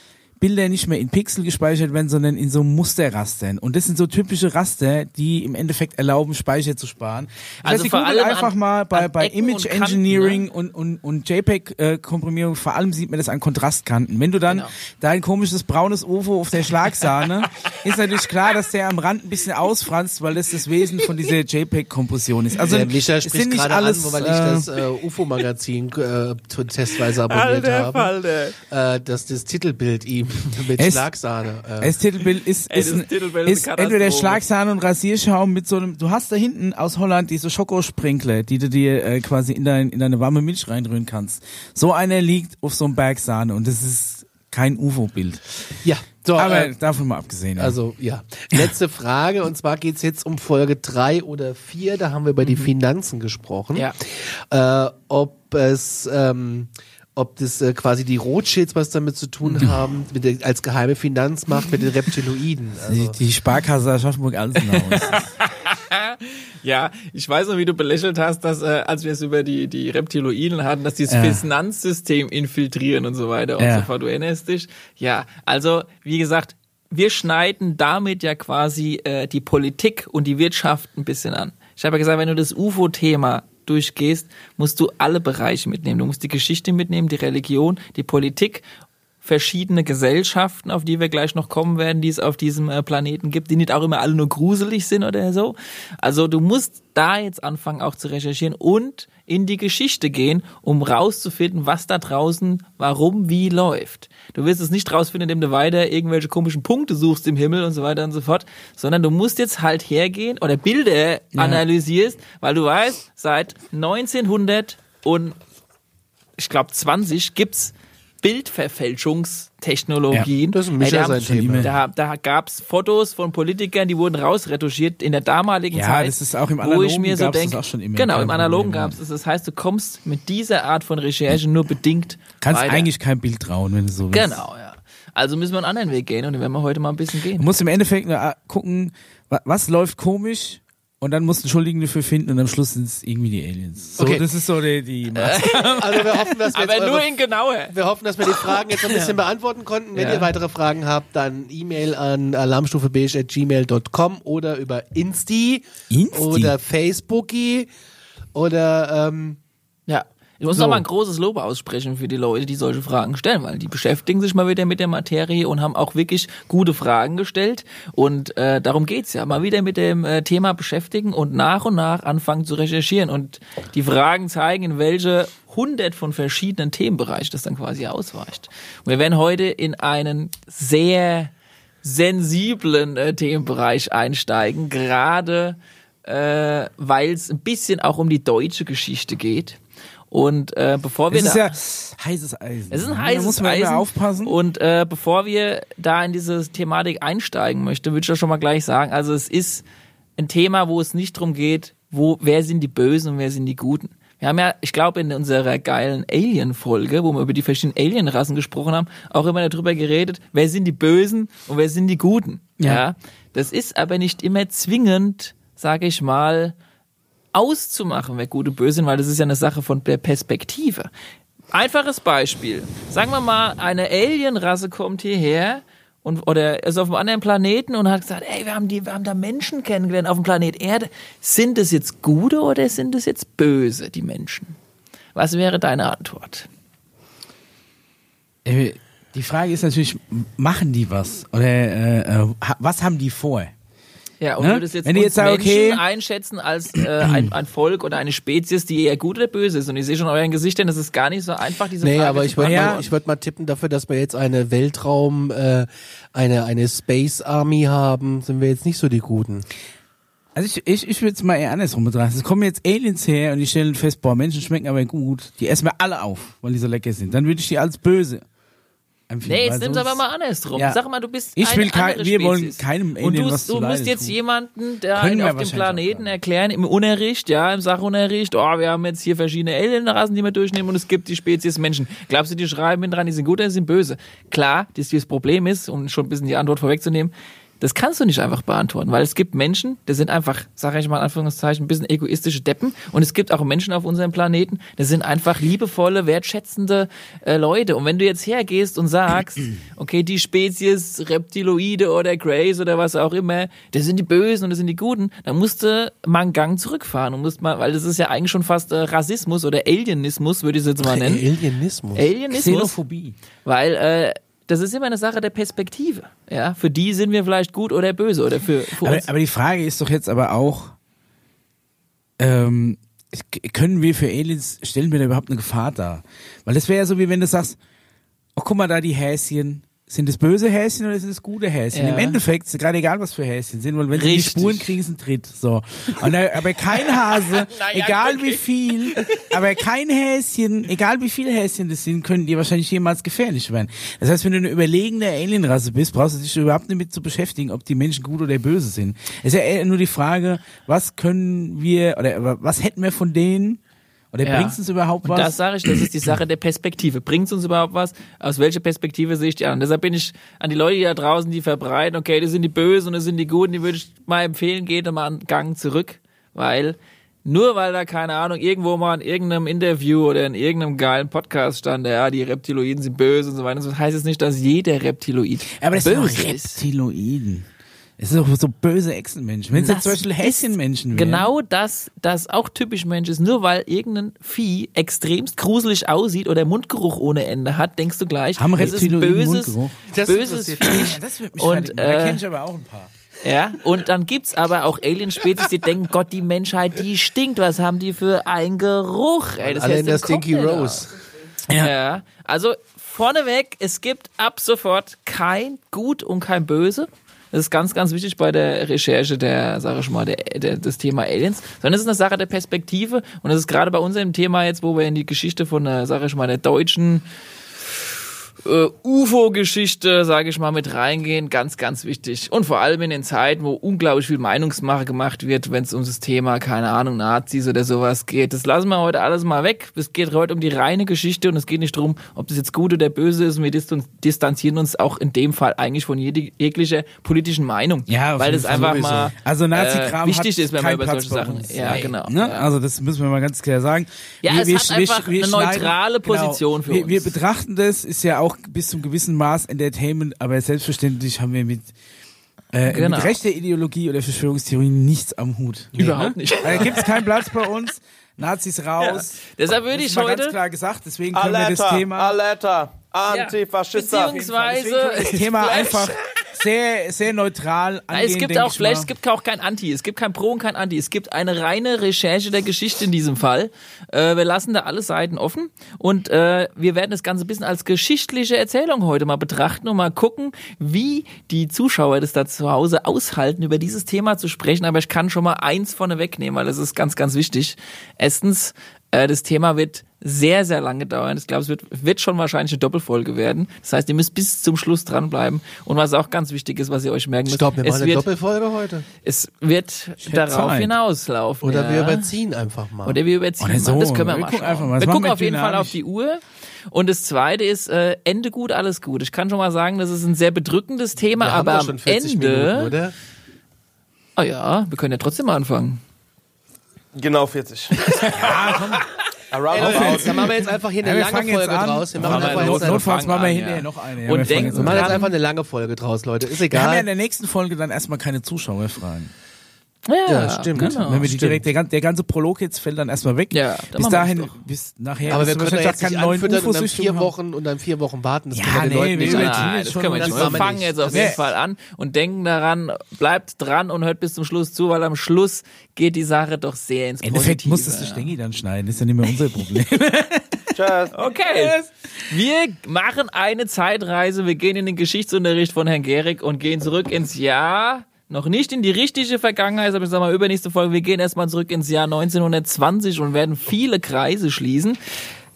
Bilder nicht mehr in Pixel gespeichert werden, sondern in so Musterrastern. Und das sind so typische Raster, die im Endeffekt erlauben, Speicher zu sparen. Also heißt, vor allem einfach an- mal bei, bei Ecken Image und Kanten, Engineering ne? und, und, und JPEG-Komprimierung, vor allem sieht man das an Kontrastkanten. Wenn du dann Genau. dein komisches braunes UFO auf der Schlagsahne, ist natürlich klar, dass der am Rand ein bisschen ausfranst, weil das das Wesen von dieser JPEG-Kompression ist. Also Der Micha spricht sind nicht gerade alles, an, weil ich äh, das äh, UFO-Magazin äh, testweise abonniert habe. Äh, dass das Titelbild ihm mit Es- Schlagsahne. Äh, Das Titelbild ist, Ey, ist, Titelbild ist ist entweder. Schlagsahne und Rasierschaum mit so einem, du hast da hinten aus Holland diese Schokosprinkler, die du dir äh, quasi in, dein, in deine warme Milch reindrühren kannst. So einer liegt auf so einem Berg Sahne und das ist kein UFO-Bild. ja, so, Aber äh, davon mal abgesehen. ja. Also ja, letzte Frage und zwar geht's jetzt um Folge drei oder vier. da haben wir über die Mhm. Finanzen gesprochen. Ja. Äh, ob es, ähm, ob das äh, quasi die Rothschilds was damit zu tun Mhm. haben, mit der, als geheime Finanzmacht mit den Reptiloiden. die, Also, die Sparkasse Aschaffenburg-Alsenau. Ja, ich weiß noch, wie du belächelt hast, dass äh, als wir es über die die Reptiloiden hatten, dass die das Ja. Finanzsystem infiltrieren und so weiter und Ja. so fort. Du erinnerst dich? Ja, also wie gesagt, wir schneiden damit ja quasi äh, die Politik und die Wirtschaft ein bisschen an. Ich habe ja gesagt, wenn du das UFO-Thema durchgehst, musst du alle Bereiche mitnehmen. Du musst die Geschichte mitnehmen, die Religion, die Politik verschiedene Gesellschaften, auf die wir gleich noch kommen werden, die es auf diesem äh, Planeten gibt, die nicht auch immer alle nur gruselig sind oder so. Also du musst da jetzt anfangen auch zu recherchieren und in die Geschichte gehen, um rauszufinden, was da draußen, warum, wie läuft. Du wirst es nicht rausfinden, indem du weiter irgendwelche komischen Punkte suchst im Himmel und so weiter und so fort, sondern du musst jetzt halt hergehen oder Bilder analysierst, weil du weißt, seit 1900 und ich glaube 20 gibt's Bildverfälschungstechnologien. Ja, das ist Ey, Micha da sein haben- Thema. Da, da gab's Fotos von Politikern, die wurden rausretuschiert in der damaligen Ja, Zeit. das ist auch im wo Analogen ich mir so denk, auch schon immer, Genau, im Analogen ja. gab's das. Das heißt, du kommst mit dieser Art von Recherche nur bedingt Kannst weiter. eigentlich kein Bild trauen, wenn du so willst. Genau, ja. Also müssen wir einen anderen Weg gehen und den werden wir heute mal ein bisschen Du gehen. musst im Endeffekt nur äh, gucken, wa- was läuft komisch und dann musst du einen Schuldigen dafür finden und am Schluss sind es irgendwie die Aliens. So, Okay. das ist so die, die also wir hoffen, dass wir jetzt Aber nur eure, in genauer. wir hoffen, dass wir die Fragen jetzt ein bisschen beantworten konnten. Wenn Ja. ihr weitere Fragen habt, dann E-Mail an alarmstufebeige@gmail.com oder über Insti, Insti? oder Facebooki oder ähm. Ich muss So. noch mal ein großes Lob aussprechen für die Leute, die solche Fragen stellen, weil die beschäftigen sich mal wieder mit der Materie und haben auch wirklich gute Fragen gestellt. Und äh, darum geht's ja. Mal wieder mit dem äh, Thema beschäftigen und nach und nach anfangen zu recherchieren. Und die Fragen zeigen, in welche hundert von verschiedenen Themenbereichen das dann quasi ausweicht. Und wir werden heute in einen sehr sensiblen äh, Themenbereich einsteigen, gerade äh, weil es ein bisschen auch um die deutsche Geschichte geht. Und äh, bevor wir Das ist da, ja heißes Eisen. es ist ein Da heißes muss man Eisen. aufpassen. Und äh, bevor wir da in diese Thematik einsteigen möchte, würde ich ja schon mal gleich sagen, also es ist ein Thema, wo es nicht darum geht, wo, wer sind die Bösen und wer sind die Guten. Wir haben ja, ich glaube, in unserer geilen Alien-Folge, wo wir über die verschiedenen Alien-Rassen gesprochen haben, auch immer darüber geredet, wer sind die Bösen und wer sind die Guten. Ja. Ja. Das ist aber nicht immer zwingend, sage ich mal, auszumachen, wer gut und böse sind, weil das ist ja eine Sache von der Perspektive. Einfaches Beispiel. Sagen wir mal, eine Alien-Rasse kommt hierher und oder ist auf einem anderen Planeten und hat gesagt, ey, wir haben die, wir haben da Menschen kennengelernt auf dem Planet Erde. Sind es jetzt gute oder sind es jetzt böse, die Menschen? Was wäre deine Antwort? Die Frage ist natürlich, machen die was? Oder äh, äh, was haben die vor? Ja, und Ne? würdest jetzt, Wenn die uns jetzt sagen, Menschen okay- einschätzen als äh, ein, ein Volk oder eine Spezies, die eher gut oder böse ist. Und ich sehe schon euren Gesichtern, das ist gar nicht so einfach, diese Nee, Frage aber zu ich würde Ja. mal, ich würd mal tippen dafür, dass wir jetzt eine Weltraum, äh, eine, eine Space Army haben, sind wir jetzt nicht so die Guten. Also ich, ich, ich würde es mal eher andersrum betrachten. Es kommen jetzt Aliens her und die stellen fest, boah, Menschen schmecken aber gut. Die essen wir alle auf, weil die so lecker sind. Dann würde ich die als böse empfehlen. Nee, jetzt nimm's aber mal andersrum. Ja. Sag mal, du bist Ich will kein- wir wollen keinem Und Alien du, was du musst jetzt tun. jemanden, der wir auf dem Planeten erklären, im Unterricht, ja, im Sachunterricht, oh, wir haben jetzt hier verschiedene Alienrassen, die wir durchnehmen und es gibt die Spezies Menschen. Glaubst du, die schreiben dran, die sind gut oder die sind böse? Klar, das, das Problem ist, um schon ein bisschen die Antwort vorwegzunehmen, das kannst du nicht einfach beantworten, weil es gibt Menschen, die sind einfach, sage ich mal in Anführungszeichen, ein bisschen egoistische Deppen und es gibt auch Menschen auf unserem Planeten, das sind einfach liebevolle, wertschätzende äh, Leute. Und wenn du jetzt hergehst und sagst, okay, die Spezies Reptiloide oder Greys oder was auch immer, das sind die Bösen und das sind die Guten, dann musst du mal einen Gang zurückfahren und musst mal, weil das ist ja eigentlich schon fast äh, Rassismus oder Alienismus, würde ich es jetzt mal nennen. Alienismus. Alienismus. Xenophobie. Weil äh, das ist immer eine Sache der Perspektive. Ja, für die sind wir vielleicht gut oder böse oder für, für Aber, uns. aber die Frage ist doch jetzt aber auch, ähm, können wir für Aliens, stellen wir da überhaupt eine Gefahr dar? Weil das wäre ja so, wie wenn du sagst, oh, guck mal da, die Häschen. Sind es böse Häschen oder sind es gute Häschen? Ja. Im Endeffekt ist gerade egal, was für Häschen sind, weil wenn sie die Spuren kriegen, ist ein Tritt. So. Und da, aber kein Hase, egal wie viel, aber kein Häschen, egal wie viele Häschen das sind, können die wahrscheinlich jemals gefährlich werden. Das heißt, wenn du eine überlegene Alienrasse bist, brauchst du dich überhaupt nicht mit zu beschäftigen, ob die Menschen gut oder böse sind. Es ist ja nur die Frage, was können wir, oder was hätten wir von denen, oder Ja. bringt es uns überhaupt Und was? das sage ich, das ist die Sache der Perspektive. Bringt es uns überhaupt was? Aus welcher Perspektive sehe ich die an? Deshalb bin ich an die Leute da draußen, die verbreiten, okay, das sind die Bösen und das sind die Guten, die würde ich mal empfehlen, geht mal einen Gang zurück, weil nur weil da, keine Ahnung, irgendwo mal in irgendeinem Interview oder in irgendeinem geilen Podcast stand, ja, die Reptiloiden sind böse und so weiter, so heißt es nicht, dass jeder Reptiloid aber das sind doch böse ist. Es sind doch so böse Echsenmenschen. Wenn es jetzt zum Beispiel ist Häschenmenschen wären. Genau das, das auch typisch Mensch ist. Nur weil irgendein Vieh extremst gruselig aussieht oder Mundgeruch ohne Ende hat, denkst du gleich, Haben das ist ein böses, Mundgeruch? Das böses Vieh. Ja, das wird mich Und, und, Da äh, kenne ich aber auch ein paar. Ja, und dann gibt's aber auch Alien-Spezies, die denken, Gott, die Menschheit, die stinkt. Was haben die für einen Geruch? Ey, das Alle lässt in der Stinky Rose. auf. Ja. also vorneweg, es gibt ab sofort kein Gut und kein Böse. Das ist ganz, ganz wichtig bei der Recherche der, sag ich mal, der, der, des Thema Aliens. Sondern es ist eine Sache der Perspektive. Und das ist gerade bei unserem Thema jetzt, wo wir in die Geschichte von sag ich mal, der deutschen äh, UFO-Geschichte, sage ich mal, mit reingehen, ganz, ganz wichtig. Und vor allem in den Zeiten, wo unglaublich viel Meinungsmache gemacht wird, wenn es um das Thema, keine Ahnung, Nazis oder sowas geht. Das lassen wir heute alles mal weg. Es geht heute um die reine Geschichte und es geht nicht darum, ob das jetzt gut oder böse ist. Wir distan- distanzieren uns auch in dem Fall eigentlich von jeglicher politischen Meinung. Ja, weil das einfach sowieso. mal Also Nazi-Kram äh, wichtig ist, wenn man über Platz solche Sachen. uns. Ja, genau. Ne? Ja. Also das müssen wir mal ganz klar sagen. Ja, es hat einfach eine neutrale Position für wir, Wir uns. betrachten das, ist ja auch bis zum gewissen Maß Entertainment, aber selbstverständlich haben wir mit äh, Genau. mit rechter Ideologie oder Verschwörungstheorien nichts am Hut. Überhaupt ne? nicht. Da gibt es keinen Platz bei uns. Nazis raus. Deshalb würde ich heute ganz klar gesagt, deswegen können wir das Thema Alerta, Antifaschista. Beziehungsweise das Thema Flash. einfach sehr, sehr neutral angehen. es gibt auch Flash, es gibt auch kein Anti, es gibt kein Pro und kein Anti, es gibt eine reine Recherche der Geschichte in diesem Fall. Äh, wir lassen da alle Seiten offen und äh, wir werden das Ganze ein bisschen als geschichtliche Erzählung heute mal betrachten und mal gucken, wie die Zuschauer das da zu Hause aushalten, über dieses Thema zu sprechen. Aber ich kann schon mal eins vorne wegnehmen, weil das ist ganz, ganz wichtig. Erstens, Äh, das Thema wird sehr, sehr lange dauern. Ich glaube, es wird, wird schon wahrscheinlich eine Doppelfolge werden. Das heißt, ihr müsst bis zum Schluss dranbleiben. Und was auch ganz wichtig ist, was ihr euch merken müsst, Stopp, wir machen es eine wird, Doppelfolge heute. es wird darauf Zeit. hinauslaufen. Oder ja. wir überziehen einfach mal. Oder wir überziehen Oder so. mal. Das können wir, Wir mal gucken schauen. einfach mal. Wir gucken wir auf jeden Fall auf die Uhr. Und das zweite ist, äh, Ende gut, alles gut. Ich kann schon mal sagen, das ist ein sehr bedrückendes Thema, wir aber am schon 40 Ende. Minuten, oder? Ah ja, wir können ja trotzdem mal anfangen. Genau 40. Around Ey, Leute, dann machen wir jetzt einfach hier eine Ja, lange Folge an. draus. Wir Machen einfach Not- Notfalls machen wir an, hinterher ja. noch eine. Und wir denken wir machen jetzt einfach eine lange Folge draus, Leute. Ist Wir haben ja in egal. der nächsten Folge dann erstmal keine Zuschauerfragen. Ja, Ja, stimmt. Genau. Wenn wir die stimmt. direkt, der, gan- der ganze Prolog jetzt fällt dann erstmal weg. Ja, dann bis dahin, bis nachher. Aber wir können Beispiel jetzt nicht neuen und dann vier haben. Wochen und dann vier Wochen warten. Das Ja, können wir den nee, Leuten wir nicht. Nein, jetzt das schon können wir nicht. Wir fangen jetzt auf Nee. jeden Fall an und denken daran, bleibt dran und hört bis zum Schluss zu, weil am Schluss geht die Sache doch sehr ins Endeffekt Positive. muss das der Stengi dann schneiden. Das ist ja nicht mehr unser Problem. Tschüss. Okay, wir machen eine Zeitreise. Wir gehen in den Geschichtsunterricht von Herrn Gehrig und gehen zurück ins Jahr. Noch nicht in die richtige Vergangenheit, aber ich sag mal übernächste Folge. Wir gehen erstmal zurück ins Jahr 1920 und werden viele Kreise schließen.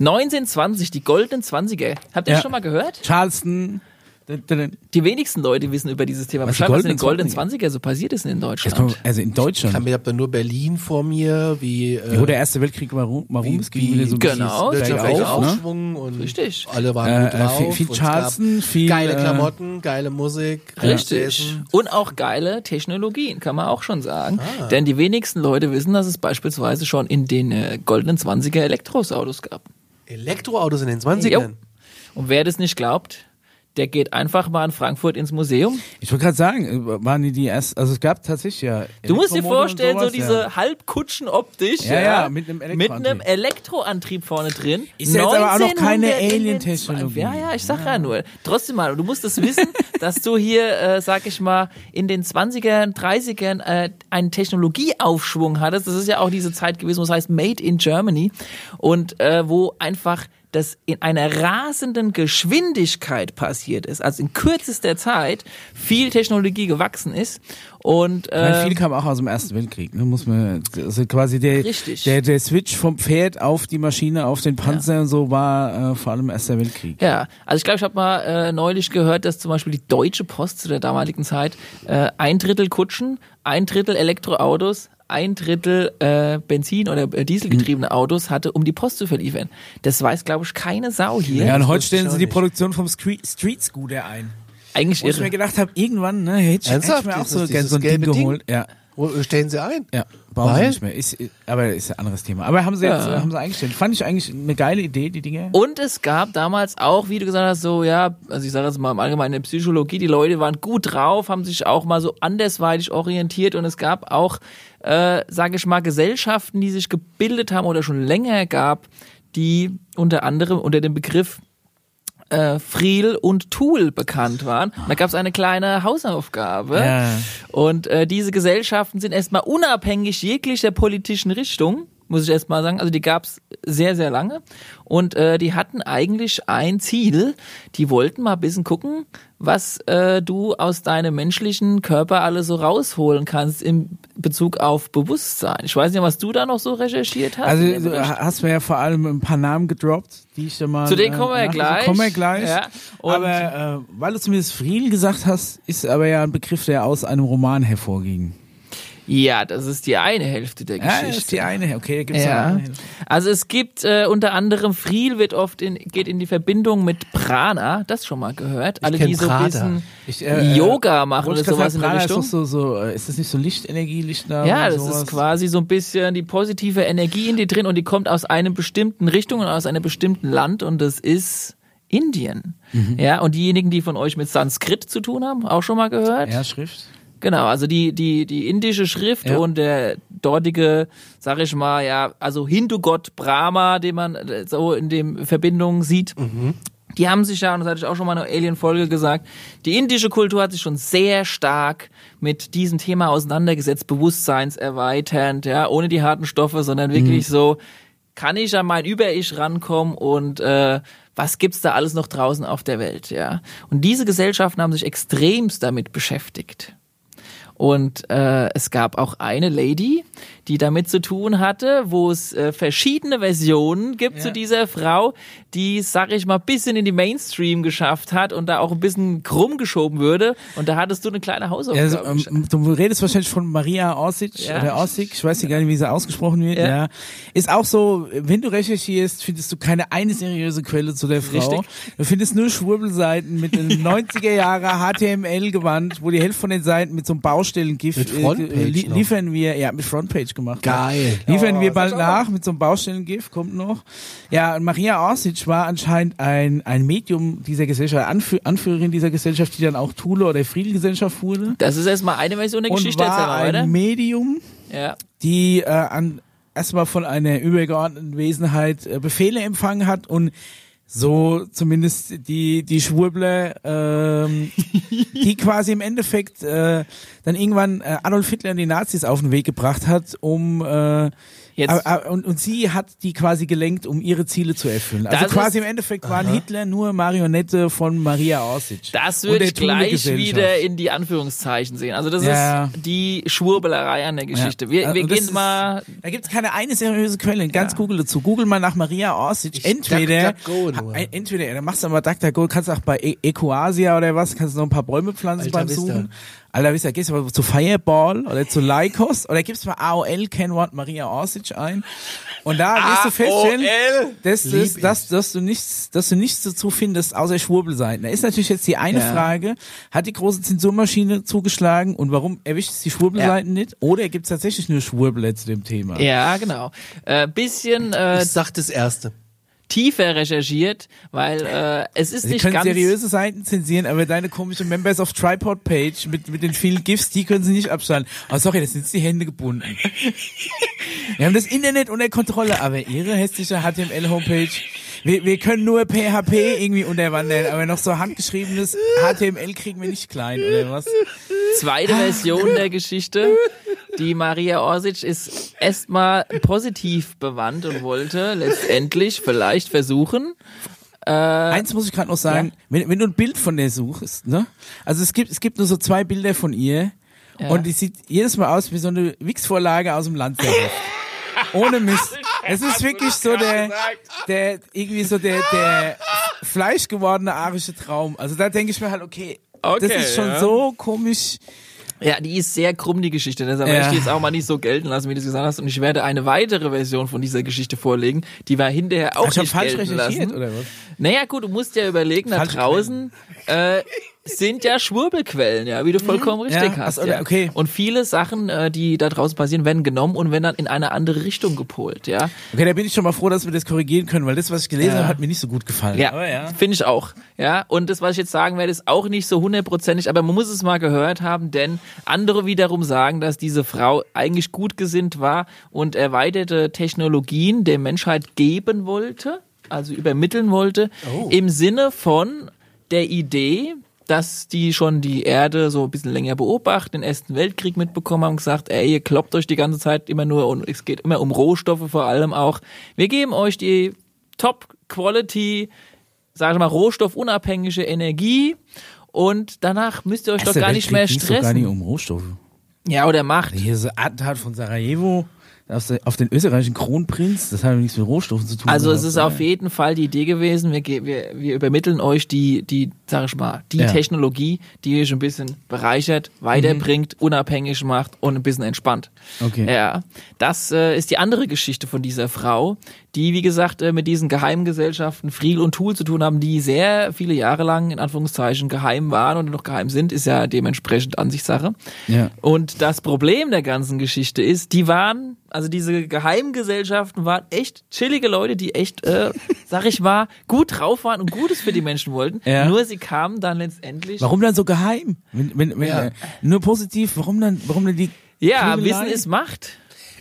1920, die goldenen Zwanziger. Habt ihr Ja. das schon mal gehört? Charleston. Die wenigsten Leute wissen über dieses Thema. Was, was in den goldenen goldenen Zwanziger so passiert ist in Deutschland. Also in Ich Deutschland. habe da nur Berlin vor mir, wie, äh, Wo der Erste Weltkrieg warum, warum es ging wieder so ein bisschen Genau, bergauf, ne? Aufschwung und Richtig. alle waren Äh, gut äh, drauf. viel- viel Charleston, viel, geile äh, Klamotten, geile Musik, Richtig. Essen. Und auch geile Technologien, kann man auch schon sagen. Ah. Denn die wenigsten Leute wissen, dass es beispielsweise schon in den äh, goldenen 20er Elektroautos gab. Elektroautos in den 20ern. Jo. Und wer das nicht glaubt, der geht einfach mal in Frankfurt ins Museum. Ich wollte gerade sagen, äh, waren die die erst, also es gab tatsächlich ja. Du musst dir vorstellen, so sowas, diese ja. Halbkutschen optisch. Ja, ja, mit einem Mit Elektroantrieb. einem Elektroantrieb vorne drin. Ist ja jetzt aber auch noch keine 1900 in den Alien-Technologie. Ja, ja, ich sag ja nur. Trotzdem mal, du musst es wissen, dass du hier, äh, sag ich mal, in den 20ern, 30ern äh, einen Technologieaufschwung hattest. Das ist ja auch diese Zeit gewesen, wo es heißt Made in Germany. Und äh, wo einfach das in einer rasenden Geschwindigkeit passiert ist, also in kürzester Zeit viel Technologie gewachsen ist und Ich meine, äh, viel kam auch aus dem Ersten Weltkrieg, ne? Muss man, also quasi der, Richtig. der, der Switch vom Pferd auf die Maschine, auf den Panzer und so war äh, vor allem Erster Weltkrieg. Ja, also ich glaube, ich habe mal äh, neulich gehört, dass zum Beispiel die Deutsche Post zu der damaligen Zeit äh, ein Drittel Kutschen, ein Drittel Elektroautos, ein Drittel äh, Benzin- oder äh, Dieselgetriebene Autos hatte, um die Post zu verliefern. Das weiß, glaube ich, keine Sau hier. Ja, und heute stellen sie die. Produktion vom Street, Street Scooter ein. Eigentlich Wo ich mir irre. gedacht habe, irgendwann, ne, hätte ich, hätte ich mir auch so, so ein Ding Ding? geholt. Ja, stellen sie ein? ja, brauchen sie Weil? nicht mehr. Ist, aber ist ein anderes Thema. Aber haben sie jetzt, Ja. haben sie eingestellt. Fand ich eigentlich eine geile Idee, die Dinge. Und es gab damals auch, wie du gesagt hast, so, ja, also ich sage jetzt mal im Allgemeinen in der Psychologie, die Leute waren gut drauf, haben sich auch mal so andersweitig orientiert und es gab auch, äh, sage ich mal, Gesellschaften, die sich gebildet haben oder schon länger gab, die unter anderem unter dem Begriff äh, Friel und Tool bekannt waren. Da gab es eine kleine Hausaufgabe. Ja. Und äh, diese Gesellschaften sind erstmal unabhängig jeglicher politischen Richtung, muss ich erstmal sagen. Also die gab's sehr, sehr lange. Und äh, die hatten eigentlich ein Ziel. Die wollten mal ein bisschen gucken, was äh, du aus deinem menschlichen Körper alles so rausholen kannst im Bezug auf Bewusstsein. Ich weiß nicht, was du da noch so recherchiert hast. Also du Bericht. hast mir ja vor allem ein paar Namen gedroppt, die ich da mal. Zu denen kommen wir nach- gleich. Kommen wir gleich. Ja, aber äh, weil du zumindest Friel gesagt hast, ist aber ja ein Begriff, der aus einem Roman hervorging. Ja, das ist die eine Hälfte der Ja, Geschichte. das ist die eine. Okay, da gibt's Ja. eine. Also es gibt äh, unter anderem Friel wird oft in, geht in die Verbindung mit Prana, das schon mal gehört. Alle die so ein bisschen Ich, äh, Yoga machen oder sowas sagen, in der Prana Richtung. Ist, so, so, äh, ist das nicht so Lichtenergie, Lichtnamen? ja, das sowas? ist quasi so ein bisschen die positive Energie in dir drin und die kommt aus einem bestimmten Richtung und aus einem bestimmten Land und das ist Indien. Mhm. Ja, und diejenigen, die von euch mit Sanskrit zu tun haben, auch schon mal gehört? Ja, Schrift. Genau, also die, die, die indische Schrift Ja. und der dortige, sag ich mal, ja, also Hindu-Gott Brahma, den man äh, so in dem Verbindung sieht. Die haben sich ja, und das hatte ich auch schon mal in einer Alien-Folge gesagt, die indische Kultur hat sich schon sehr stark mit diesem Thema auseinandergesetzt, bewusstseinserweiternd, ja, ohne die harten Stoffe, sondern wirklich so, kann ich an mein Über-Ich rankommen und äh, was gibt's da alles noch draußen auf der Welt, ja. Und diese Gesellschaften haben sich extremst damit beschäftigt. Und äh, es gab auch eine Lady, die damit zu tun hatte, wo es äh, verschiedene Versionen gibt Ja. zu dieser Frau, die, sag ich mal, bisschen in die Mainstream geschafft hat und da auch ein bisschen krumm geschoben würde. Und da hattest du eine kleine Ja, Hausaufgabe. also, ähm, du redest wahrscheinlich von Maria Orsic Ja. oder Orsig, ich weiß gar nicht, wie sie ausgesprochen wird. Ja. Ja. Ist auch so, wenn du recherchierst, findest du keine eine seriöse Quelle zu der Frau. Richtig. Du findest nur Schwurbelseiten mit einem 90er Jahre HTML-Gewand, wo die Hälfte von den Seiten mit so einem Baustellengift äh, liefern wir, ja, mit Frontpage gemacht. Geil. Ja. Liefern Oh, wir bald nach mit so einem Baustellengift, kommt noch. Ja, und Maria Orsic war anscheinend ein, ein Medium dieser Gesellschaft, Anführ Anführerin dieser Gesellschaft, die dann auch Thule oder Friedensgesellschaft wurde das ist erstmal eine Version der und Geschichte, erzähl war ein weiter. Medium, Ja. die äh, an erstmal von einer übergeordneten Wesenheit äh, Befehle empfangen hat und so zumindest die die Schwurbler, ähm, die quasi im Endeffekt äh, dann irgendwann äh, Adolf Hitler und die Nazis auf den Weg gebracht hat, um äh, Jetzt- aber- aber- und, und sie hat die quasi gelenkt, um ihre Ziele zu erfüllen. Also Das quasi ist- im Endeffekt waren Hitler nur Marionette von Maria Orsic. Das würde ich gleich wieder in die Anführungszeichen sehen. Also das Ja. ist die Schwurbelerei an der Geschichte. Wir, Ja, wir und das gehen ist- mal Da gibt es keine eine seriöse Quelle, ganz Google dazu. Google mal nach Maria Orsic. Ich entweder, entweder, dann machst du mal DuckDuckGo, kannst auch bei e Ecoasia oder was, kannst du noch ein paar Bäume pflanzen Alta beim. Suchen. Alter, wisst ihr, gehst du mal zu Fireball oder zu Lycos oder gibst mal AOL Kennwort Maria Orsic ein. Und da wirst du feststellen, dass, dass, dass, dass du nichts, dass du nichts dazu findest, außer Schwurbelseiten. Da ist natürlich jetzt die eine Ja. Frage, hat die große Zensurmaschine zugeschlagen und warum erwischt es die Schwurbelseiten nicht? Oder gibt es tatsächlich nur Schwurbler zu dem Thema? Ja, genau. Äh, bisschen äh, Ich sag das Erste. Tiefer recherchiert, weil äh, es ist Sie nicht können ganz seriöse Seiten zensieren, aber deine komische Members of Tripod Page mit, mit den vielen GIFs, die können sie nicht abschalten. Oh, sorry, das sind jetzt die Hände gebunden. Wir haben das Internet unter Kontrolle, aber ihre hässliche HTML-Homepage, wir, wir können nur PHP irgendwie unterwandern, aber noch so handgeschriebenes HTML kriegen wir nicht klein, oder was? Zweite Version der Geschichte. Die Maria Orsic ist erstmal positiv bewandt und wollte letztendlich vielleicht versuchen, Eins muss ich gerade noch sagen, wenn, wenn du ein Bild von der suchst, ne? Also es gibt, es gibt nur so zwei Bilder von ihr Ja. und die sieht jedes Mal aus wie so eine Wix-Vorlage aus dem Landserheft. Ohne Mist. Es ist wirklich so der, der, irgendwie so der, der fleischgewordene arische Traum. Also da denke ich mir halt, okay, Okay, das ist schon ja. so komisch. Ja, die ist sehr krumm, die Geschichte. Deshalb Ja. möchte ich jetzt auch mal nicht so gelten lassen, wie du es gesagt hast. Und ich werde eine weitere Version von dieser Geschichte vorlegen. Die war hinterher auch ich nicht falsch gelten lassen. oder was? Naja, gut, du musst ja überlegen, da Falsche draußen äh, sind ja Schwurbelquellen, ja, wie du vollkommen richtig Ja, hast. ach so, ja. okay. Und viele Sachen, äh, die da draußen passieren, werden genommen und werden dann in eine andere Richtung gepolt, ja. Okay, da bin ich schon mal froh, dass wir das korrigieren können, weil das, was ich gelesen habe, hat mir nicht so gut gefallen. Ja, ja. finde ich auch. Ja, und das, was ich jetzt sagen werde, ist auch nicht so hundertprozentig, aber man muss es mal gehört haben, denn andere wiederum sagen, dass diese Frau eigentlich gut gesinnt war und erweiterte Technologien der Menschheit geben wollte, also übermitteln wollte, im Sinne von der Idee, dass die schon die Erde so ein bisschen länger beobachten, den Ersten Weltkrieg mitbekommen haben und gesagt, ey, ihr kloppt euch die ganze Zeit immer nur und es geht immer um Rohstoffe vor allem auch. Wir geben euch die Top-Quality, sage ich mal, rohstoffunabhängige Energie und danach müsst ihr euch doch Erster gar nicht mehr Weltkrieg ging's doch gar nicht stressen. um Rohstoffe. Ja, oder Macht. Hier so Attentat von Sarajevo auf den, österreichischen Kronprinz, das hat nichts mit Rohstoffen zu tun. Also es ist auf jeden Fall die Idee gewesen, wir, wir, wir übermitteln euch die, die, sag ich mal, die Ja. Technologie, die euch ein bisschen bereichert, weiterbringt, unabhängig macht und ein bisschen entspannt. Okay. Ja, das äh, ist die andere Geschichte von dieser Frau, die, wie gesagt, äh, mit diesen Geheimgesellschaften Friel und Tool zu tun haben, die sehr viele Jahre lang in Anführungszeichen geheim waren und noch geheim sind, ist ja dementsprechend Ansichtssache. Ja. Und das Problem der ganzen Geschichte ist, die waren, also diese Geheimgesellschaften waren echt chillige Leute, die echt, äh, sag ich mal, gut drauf waren und Gutes für die Menschen wollten. Ja. Nur sie kamen dann letztendlich. Warum dann so geheim? Wenn, wenn, wenn, Ja. äh, nur positiv, warum dann, warum dann die Ja, Klügelei? Wissen ist Macht.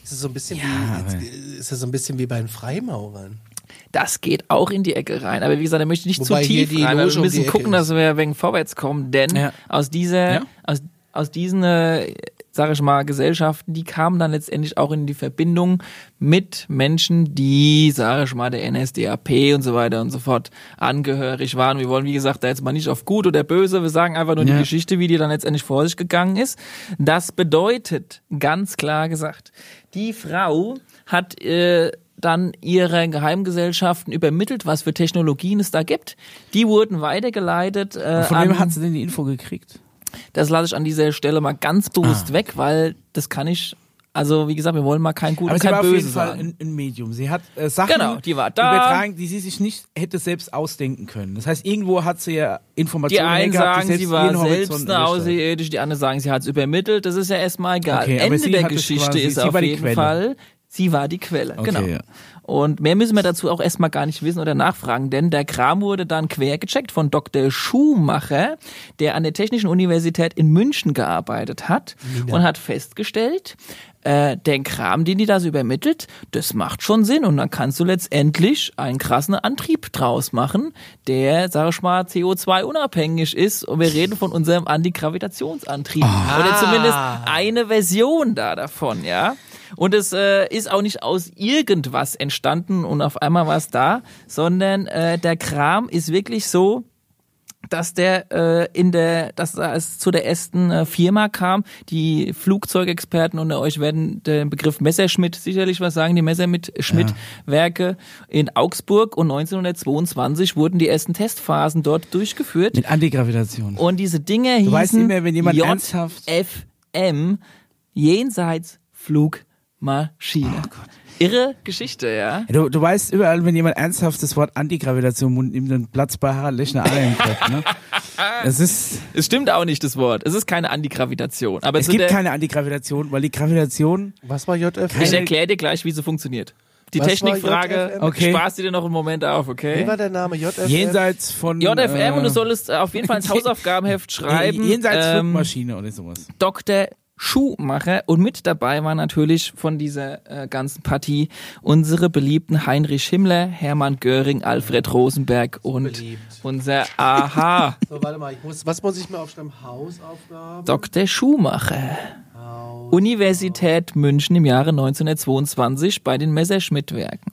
Ist es so ein bisschen Ja, wie, ist das so ein bisschen wie bei den Freimaurern? Das geht auch in die Ecke rein. Aber wie gesagt, da möchte ich nicht Wobei zu tief die rein. Wir um müssen die Ecke gucken, ist. dass wir wegen vorwärts kommen, denn Ja. aus dieser, Ja. aus, aus diesen äh, sage ich mal, Gesellschaften, die kamen dann letztendlich auch in die Verbindung mit Menschen, die, sage ich mal, der NSDAP und so weiter und so fort angehörig waren. Wir wollen, wie gesagt, da jetzt mal nicht auf gut oder böse, wir sagen einfach nur Ja. die Geschichte, wie die dann letztendlich vor sich gegangen ist. Das bedeutet, ganz klar gesagt, die Frau hat äh, dann ihre Geheimgesellschaften übermittelt, was für Technologien es da gibt. Die wurden weitergeleitet. Äh, Von wem hat sie denn die Info gekriegt? Das lasse ich an dieser Stelle mal ganz bewusst Ah. weg, weil das kann ich, also wie gesagt, wir wollen mal kein Gut Aber und kein war auf Böse jeden Fall sagen. ein, ein Medium. Sie hat äh, Sachen Genau, die war da. übertragen, die sie sich nicht hätte selbst ausdenken können. Das heißt, irgendwo hat sie ja Die Informationen einen hergehabt, sagen, die sie war selbst eine. Außerirdische, die anderen sagen, sie hat es übermittelt. Das ist ja erstmal egal. Okay, Ende der Geschichte quasi- ist auf die jeden Quelle. Fall, sie war die Quelle. Okay, genau. ja. Und mehr müssen wir dazu auch erstmal gar nicht wissen oder nachfragen, denn der Kram wurde dann quer gecheckt von Dr. Schumacher, der an der Technischen Universität in München gearbeitet hat und hat festgestellt, äh, der Kram, den die da so übermittelt, das macht schon Sinn und dann kannst du letztendlich einen krassen Antrieb draus machen, der, sag ich mal, CO2 unabhängig ist und wir reden von unserem Antigravitationsantrieb oder zumindest eine Version da davon, ja. Und es äh, ist auch nicht aus irgendwas entstanden und auf einmal war es da, sondern äh, der Kram ist wirklich so, dass der äh, in der, dass es zu der ersten äh, Firma kam, die Flugzeugexperten unter euch werden den Begriff Messerschmitt sicherlich was sagen, die Messerschmitt-Werke in Augsburg und 1922 wurden die ersten Testphasen dort durchgeführt. Mit Antigravitation. Und diese Dinge hießen weißt immer, wenn jemand JFM, Jenseits Flugmaschine. Irre Geschichte, ja. Du, du weißt überall, wenn jemand ernsthaft das Wort Antigravitation im Mund nimmt, dann Platz bei Harald Lechner alle im Kopf. Ne? Es ist, Es stimmt auch nicht, das Wort. Es ist keine Antigravitation. Aber es gibt der, keine Antigravitation, weil die Gravitation Was war JFM? Ich erkläre dir gleich, wie sie funktioniert. Die Was Technikfrage? Okay. sparst du dir noch einen Moment auf, Wie okay? war der Name? JFM? jenseits von JFM äh, und du solltest äh, auf jeden Fall ins Hausaufgabenheft schreiben. jenseits ähm, Flugmaschine oder sowas. Dr. Schuhmacher und mit dabei war natürlich von dieser äh, ganzen Partie unsere beliebten Heinrich Himmler, Hermann Göring, Alfred Rosenberg und beliebt. unser Aha So, warte mal, ich muss, was muss ich mir aufschreiben? Hausaufgaben? Dr. Schumacher. Universität München im Jahre 1922 bei den Messerschmitt-Werken.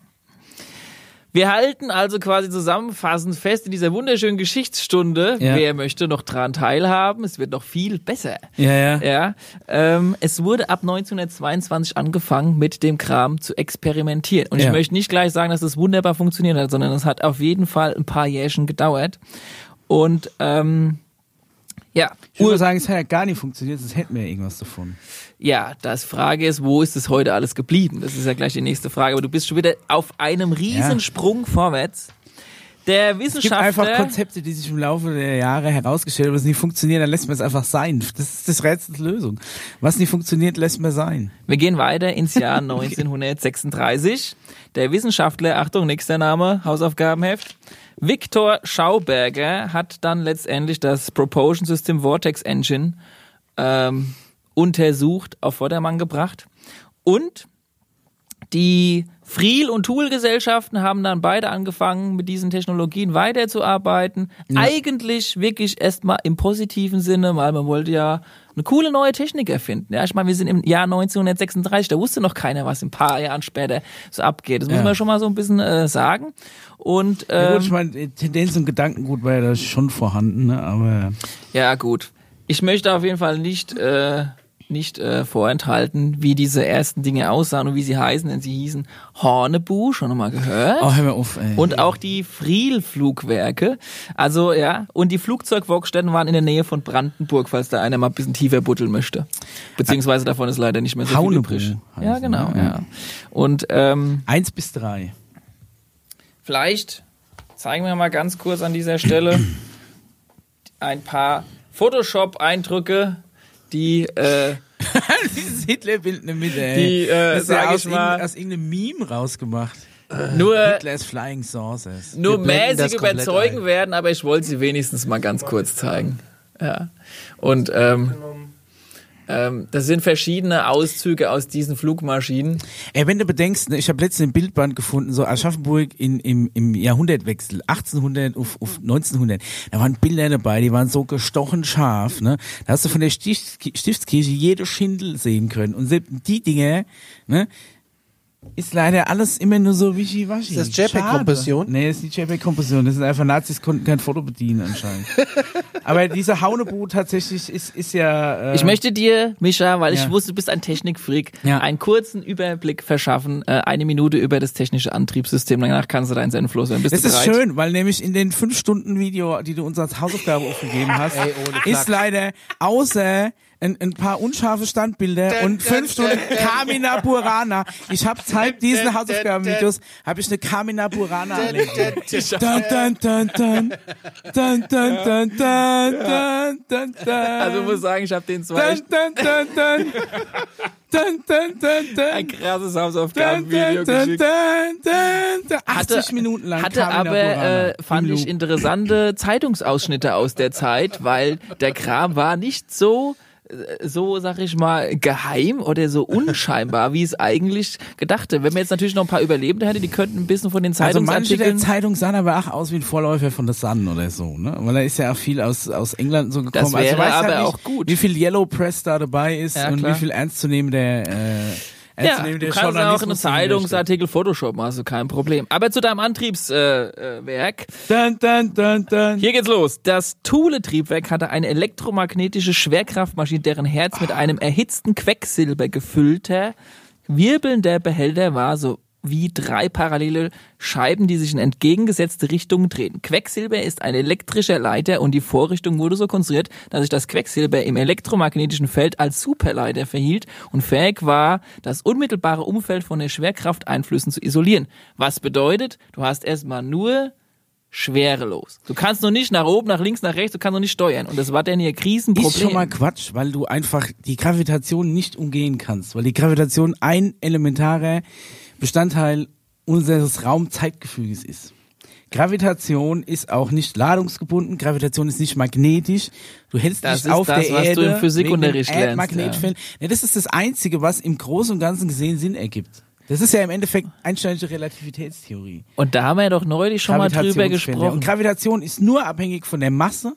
Wir halten also quasi zusammenfassend fest in dieser wunderschönen Geschichtsstunde, Ja. wer möchte noch dran teilhaben, es wird noch viel besser. Ja, ja. Ja, ähm, es wurde ab 1922 angefangen, mit dem Kram zu experimentieren. Und Ja. ich möchte nicht gleich sagen, dass es wunderbar funktioniert hat, sondern es hat auf jeden Fall ein paar Jährchen gedauert. Und ähm, ja, Ich würde sagen, es hat ja gar nicht funktioniert, sonst hätten wir ja irgendwas davon. Ja, das Frage ist, wo ist es heute alles geblieben? Das ist ja gleich die nächste Frage. Aber du bist schon wieder auf einem Riesensprung vorwärts. Der Es gibt Wissenschaftler. einfach Konzepte, die sich im Laufe der Jahre herausgestellt haben, was nicht funktionieren, dann lässt man es einfach sein. Das ist das Rätsels Lösung. Was nicht funktioniert, lässt man sein. Wir gehen weiter ins Jahr 1936. Der Wissenschaftler, Achtung, nächster Name, Hausaufgabenheft. Viktor Schauberger hat dann letztendlich das Propulsion System Vortex Engine ähm, untersucht, auf Vordermann gebracht. Und die Friel- und Tool-Gesellschaften haben dann beide angefangen, mit diesen Technologien weiterzuarbeiten. Eigentlich wirklich erstmal im positiven Sinne, weil man wollte ja eine coole neue Technik erfinden. Ja, ich meine, wir sind im Jahr 1936, da wusste noch keiner, was ein paar Jahren später so abgeht. Das muss Ja. man schon mal so ein bisschen äh, sagen. Und Ja, ähm, gut, ich meine, Tendenz und Gedankengut war ja da schon vorhanden, ne? aber Ja, gut. Ich möchte auf jeden Fall nicht, äh, nicht äh, vorenthalten, wie diese ersten Dinge aussahen und wie sie heißen, denn sie hießen Hornebu, schon mal gehört. oh, hör mir auf, ey. Und auch die Friel-Flugwerke. Also, ja. Und die Flugzeugwerkstätten waren in der Nähe von Brandenburg, falls da einer mal ein bisschen tiefer buddeln möchte. Beziehungsweise davon ist leider nicht mehr so viel Haunebu übrig. heißen Ja, genau, ja. Und ähm, Eins bis drei. Vielleicht zeigen wir mal ganz kurz an dieser Stelle ein paar Photoshop-Eindrücke, die äh, Dieses Hitler-Bild in der Mitte, ey. Die, äh, das sag aus, ich mal- aus irgendeinem Meme rausgemacht. nur, Hitler's Flying Saucers. nur mäßig überzeugen ein. werden, aber ich wollte sie wenigstens mal ganz kurz zeigen. Ja. Und ähm, Ähm, das sind verschiedene Auszüge aus diesen Flugmaschinen. Ey, wenn du bedenkst, ne, ich habe letztens ein Bildband gefunden, so Aschaffenburg in, im, im Jahrhundertwechsel, 1800 auf, auf 1900. Da waren Bilder dabei, die waren so gestochen scharf. Ne? Da hast du von der Stift, Stiftskirche jede Schindel sehen können. Und selbst die Dinge, ne, ist leider alles immer nur so wischiwaschi. Ist das JPEG-Kompression? Nee, das ist nicht JPEG-Kompression. Das sind einfach Nazis, konnten kein Foto bedienen anscheinend. Aber dieser Haunebu tatsächlich ist, ist ja... Äh, Ich möchte dir, Mischa, weil ich Ja. wusste, du bist ein Technikfreak, Ja. einen kurzen Überblick verschaffen, äh, eine Minute über das technische Antriebssystem. Danach kannst du deinen Senf loswerden. Bist Das du ist schön, weil nämlich in den fünf Stunden Video, die du uns als Hausaufgabe aufgegeben hast, Ey, ist leider außer ein, ein paar unscharfe Standbilder Dun, und fünf Stunden. Kamina Burana. Ich habe seit diesen Hausaufgabenvideos habe ich eine Kamina Burana. Also ich muss sagen, ich habe den zwar dun, dun, dun, dun. Dun, dun, dun, ein krasses Hausaufgabenvideo geschickt. dun, dun. 80 Minuten lang Hatte Kamina aber, äh, fand ich interessante Zeitungsausschnitte aus der Zeit, weil der Kram war nicht so so, sag ich mal, geheim oder so unscheinbar, wie es eigentlich gedachte. Wenn man jetzt natürlich noch ein paar Überlebende hätte, die könnten ein bisschen von den Also manche der Zeitungsartikeln... Zeitung sahen aber auch aus wie ein Vorläufer von The Sun oder so, ne? Weil da ist ja auch viel aus, aus England so gekommen. Das also ich wäre weiß halt aber nicht, auch gut. Wie viel Yellow Press da dabei ist Ja, und wie viel ernstzunehmender, äh, ja, du kannst auch einen Zeitungsartikel Photoshoppen, also kein Problem. Aber zu deinem Antriebswerk. Äh, dun. Hier geht's los. Das Thule-Triebwerk hatte eine elektromagnetische Schwerkraftmaschine, deren Herz mit einem erhitzten Quecksilber gefüllter, wirbelnder Behälter war, so wie drei parallele Scheiben, die sich in entgegengesetzte Richtungen drehen. Quecksilber ist ein elektrischer Leiter und die Vorrichtung wurde so konstruiert, dass sich das Quecksilber im elektromagnetischen Feld als Superleiter verhielt und fähig war, das unmittelbare Umfeld von den Schwerkrafteinflüssen zu isolieren. Was bedeutet, du hast erstmal nur schwerelos. Du kannst noch nicht nach oben, nach links, nach rechts, du kannst noch nicht steuern. Und das war dann hier Krisenproblem. Ist schon mal Quatsch, weil du einfach die Gravitation nicht umgehen kannst, weil die Gravitation ein elementarer Bestandteil unseres Raumzeitgefüges ist. Gravitation ist auch nicht ladungsgebunden, Gravitation ist nicht magnetisch. Du hältst Das dich auf das, der was du Erde im Physikunterricht lernst, Erdmagnetfeld. Ja. das ist das Einzige, was im Großen und Ganzen gesehen Sinn ergibt. Das ist ja im Endeffekt Einsteinische Relativitätstheorie. Und da haben wir doch neulich schon mal drüber gesprochen. Und Gravitation ist nur abhängig von der Masse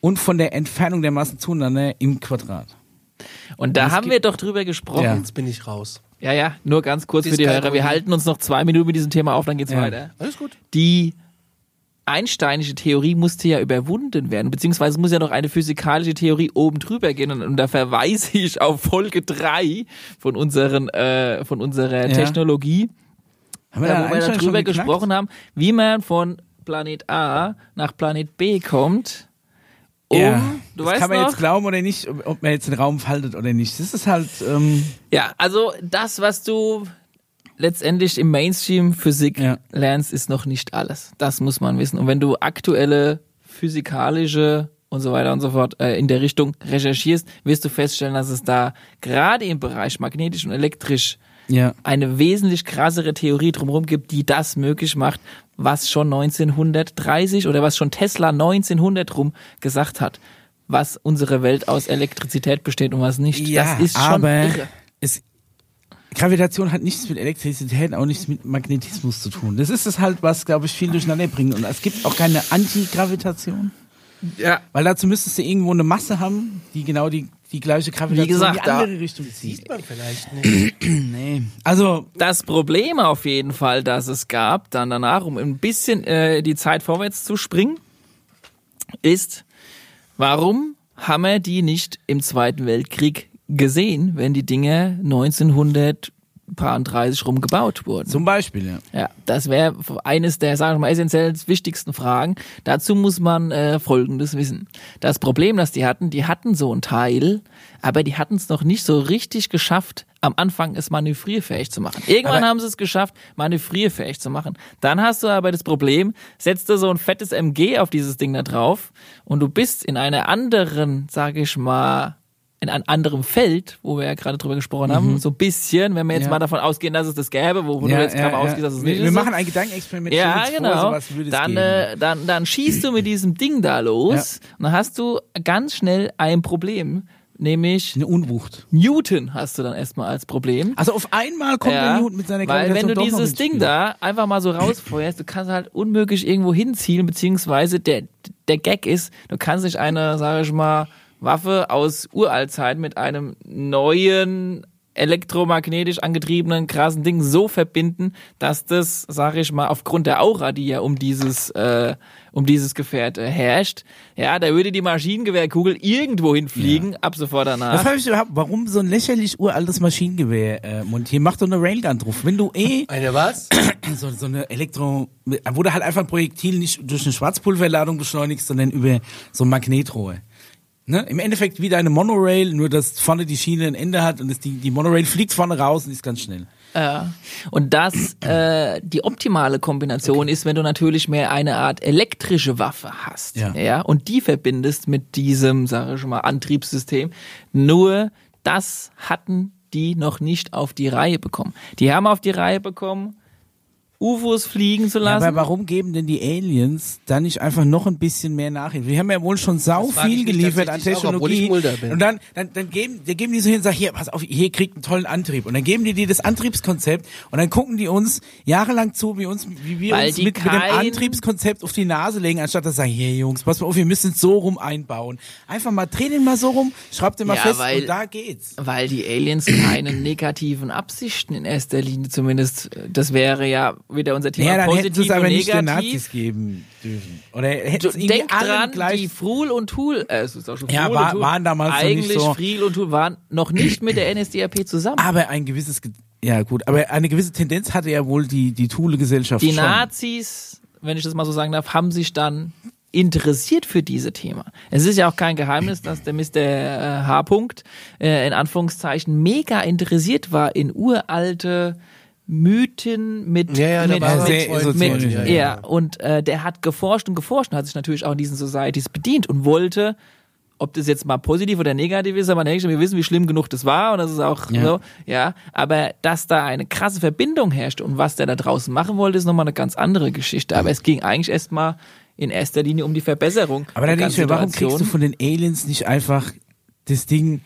und von der Entfernung der Massen zueinander im Quadrat. Und da haben wir doch drüber gesprochen. Ja. Ja, Jetzt bin ich raus. Ja, nur ganz kurz für die. Hörer. Wir halten uns noch zwei Minuten mit diesem Thema auf, dann geht's Ja. weiter. Alles gut. Die Einsteinische Theorie musste ja überwunden werden, beziehungsweise muss ja noch eine physikalische Theorie oben drüber gehen. Und, und da verweise ich auf Folge drei von, unseren, äh, von unserer Ja. Technologie. Haben da, da wo wir darüber gesprochen haben, wie man von Planet A nach Planet B kommt. Um, ja. du das weißt kann man noch? jetzt glauben oder nicht, ob, man jetzt den Raum faltet oder nicht. Das ist halt, ähm, Ja, also das, was du letztendlich im Mainstream Physik Ja. lernst, ist noch nicht alles. Das muss man wissen. Und wenn du aktuelle physikalische und so weiter und so fort äh, in der Richtung recherchierst, wirst du feststellen, dass es da gerade im Bereich magnetisch und elektrisch ja. eine wesentlich krassere Theorie drumherum gibt, die das möglich macht, was schon 1930 oder was schon Tesla 1900 rum gesagt hat, was unsere Welt aus Elektrizität besteht und was nicht. Ja, das ist schon aber irre. es, Gravitation hat nichts mit Elektrizität, auch nichts mit Magnetismus zu tun. Das ist es halt, was, glaube ich, viel durcheinander bringt. Und es gibt auch keine Antigravitation. Ja, Weil dazu müsstest du irgendwo eine Masse haben, die genau die, die gleiche Gravitation gesagt, in die da- andere Richtung zieht. Sieht man vielleicht nicht. Nee. Also, das Problem auf jeden Fall, das es gab, dann danach, um ein bisschen äh, die Zeit vorwärts zu springen, ist, warum haben wir die nicht im Zweiten Weltkrieg gesehen, wenn die Dinge 1930 rum gebaut wurden? zum Beispiel, ja. Ja, das wäre eines der, sagen wir mal, essentiell wichtigsten Fragen. Dazu muss man äh, Folgendes wissen. Das Problem, das die hatten, die hatten so ein Teil, aber die hatten es noch nicht so richtig geschafft, am Anfang es manövrierfähig zu machen. Irgendwann Aber- haben sie es geschafft, manövrierfähig zu machen. Dann hast du aber das Problem, setzt du so ein fettes MG auf dieses Ding da drauf und du bist in einer anderen, sage ich mal, in einem anderen Feld, wo wir ja gerade drüber gesprochen haben, so ein bisschen, wenn wir jetzt Ja. mal davon ausgehen, dass es das gäbe, wo, wo du jetzt gerade ausgehst, dass es wir, nicht wir ist. machen ein Gedankenexperiment. Ja, genau. Vor, dann, äh, dann, dann schießt du mit diesem Ding da los und dann hast du ganz schnell ein Problem. nämlich Eine Unwucht. Newton hast du dann erstmal als Problem. Also auf einmal kommt der Newton mit seiner weil wenn du dieses Ding da einfach mal so rausfeuerst, du kannst halt unmöglich irgendwo hinzielen, beziehungsweise der, der Gag ist, du kannst nicht eine, sage ich mal, Waffe aus Uraltzeit mit einem neuen elektromagnetisch angetriebenen krassen Ding so verbinden, dass das, sage ich mal, aufgrund der Aura, die ja um dieses äh, um dieses Gefährt äh, herrscht, ja, da würde die Maschinengewehrkugel irgendwo hinfliegen, ab sofort Da danach. frage ich überhaupt, warum so ein lächerlich uraltes Maschinengewehr äh, montieren? Mach doch eine Railgun drauf. Wenn du eh Eine was? so, so eine Elektro, wo du halt einfach ein Projektil nicht durch eine Schwarzpulverladung beschleunigst, sondern über so ein Magnetrohr. Ne? Im Endeffekt wie deine Monorail, nur dass vorne die Schiene ein Ende hat und die, die Monorail fliegt vorne raus und ist ganz schnell. Ja. Und das äh, die optimale Kombination ist, wenn du natürlich mehr eine Art elektrische Waffe hast. Ja. ja und die verbindest mit diesem, sage ich mal, Antriebssystem. Nur das hatten die noch nicht auf die Reihe bekommen. Die haben auf die Reihe bekommen, UFOs fliegen zu Ja, lassen. aber warum geben denn die Aliens da nicht einfach noch ein bisschen mehr Nachhilfe? Wir haben ja wohl schon sau viel geliefert an auch, Technologie. Bin. Und dann, dann, dann geben, dann geben die so hin und sagen, hier, pass auf, hier kriegt einen tollen Antrieb. Und dann geben die dir das Antriebskonzept und dann gucken die uns jahrelang zu, wie uns, wie wir Weil uns mit, mit dem Antriebskonzept auf die Nase legen, anstatt dass sagen, hier Jungs, pass mal auf, wir müssen es so rum einbauen. Einfach mal, dreh den mal so rum, schraub den mal Ja, fest weil- und da geht's. Weil die Aliens keine negativen Absichten in erster Linie zumindest, das wäre ja wieder unser Thema Ja, dann hätten positiv es aber und nicht negativ. Nazis geben dürfen. Oder hätten denk dran, die Frul und Thul, äh, es ist auch schon Ja, Frul war- und Thul, waren damals noch nicht eigentlich so- Friel und Thul waren noch nicht mit der NSDAP zusammen. Aber ein gewisses, Ge- ja gut, aber eine gewisse Tendenz hatte ja wohl die, die Thule-Gesellschaft Die schon. Nazis, wenn ich das mal so sagen darf, haben sich dann interessiert für diese Thema. Es ist ja auch kein Geheimnis, dass der Mr. äh, H. -Punkt, äh, in Anführungszeichen mega interessiert war in uralte Mythen mit Ja, ja, mit, mit, esoterisch, ja, ja, und äh, der hat geforscht und geforscht und hat sich natürlich auch in diesen Societies bedient und wollte ob das jetzt mal positiv oder negativ ist, aber nicht, wir wissen, wie schlimm genug das war und das ist auch Ja. so, ja, aber dass da eine krasse Verbindung herrscht und was der da draußen machen wollte, ist nochmal eine ganz andere Geschichte, aber es ging eigentlich erstmal in erster Linie um die Verbesserung. Aber dann denke ich mir, ganzen warum kriegst du von den Aliens nicht einfach das Ding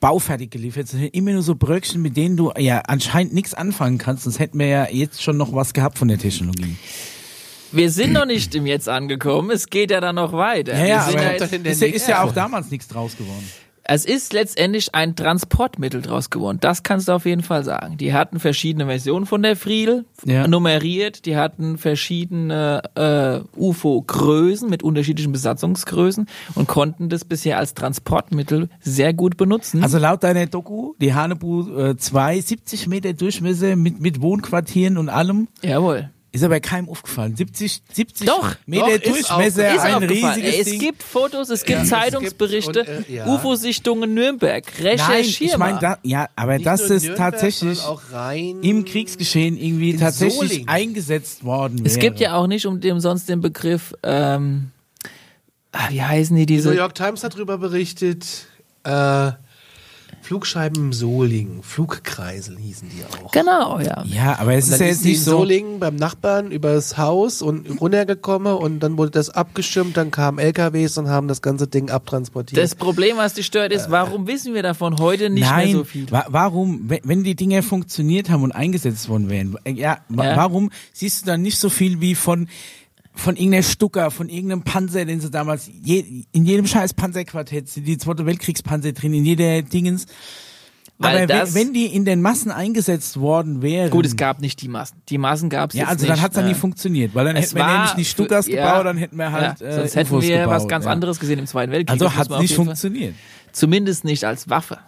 baufertig geliefert, sondern immer nur so Bröckchen, mit denen du ja anscheinend nichts anfangen kannst, sonst hätten wir ja jetzt schon noch was gehabt von der Technologie. Wir sind noch nicht im Jetzt angekommen, es geht ja dann noch weiter. Ja, ja, wir sind aber ja ist ja, ist ja auch damals nichts draus geworden. Es ist letztendlich ein Transportmittel draus geworden. Das kannst du auf jeden Fall sagen. Die hatten verschiedene Versionen von der Friel, Ja. nummeriert. Die hatten verschiedene äh, UFO-Größen mit unterschiedlichen Besatzungsgrößen und konnten das bisher als Transportmittel sehr gut benutzen. Also laut deiner Doku, die Hanebu äh, 2, 70 Meter Durchmesser mit, mit Wohnquartieren und allem, Jawohl. Ist aber keinem aufgefallen. 70, 70 Doch, Meter doch, ist Durchmesser, Ist ein riesiges Ey, es Ding. gibt Fotos, es gibt Ja, Zeitungsberichte, und, äh, ja. UFO-Sichtungen Nürnberg. Nein, Recherchier ich meine, da, ja, aber Nicht nur es Nürnberg, tatsächlich sondern auch rein im Kriegsgeschehen irgendwie tatsächlich Solingen. eingesetzt worden wäre. Es gibt ja auch nicht um den, umsonst den Begriff, ähm, ah, wie heißen die Die New diese? York Times hat darüber berichtet. Äh, Flugscheiben im Solingen, Flugkreisel hießen die auch. Genau, ja. Ja, aber es Und ist ja jetzt die nicht in so. Solingen beim Nachbarn übers Haus und runtergekommen und dann wurde das abgestimmt, dann kamen LKWs und haben das ganze Ding abtransportiert. Das Problem, was dich stört, ist, warum wissen wir davon heute nicht Nein, mehr so viel? wa warum, wenn, die Dinge funktioniert haben und eingesetzt worden wären, äh, ja, wa Ja. warum siehst du dann nicht so viel wie von von irgendeiner Stucker, von irgendeinem Panzer, den sie damals, je, in jedem scheiß Panzerquartett sind die Zweite Weltkriegspanzer drin, in jeder Dingens. Weil Aber das- wenn, wenn die in den Massen eingesetzt worden wären. Gut, es gab nicht die Massen. Die Massen gab es Ja, jetzt also nicht. dann hat es dann ne? nie funktioniert, weil dann Es hätten wir nämlich nicht Stuckers für- gebaut, ja, dann hätten wir halt ja, äh, sonst hätten wir gebaut, was ganz ja. anderes gesehen im Zweiten Weltkrieg. Also hat auf nicht Fall- funktioniert. Zumindest nicht als Waffe.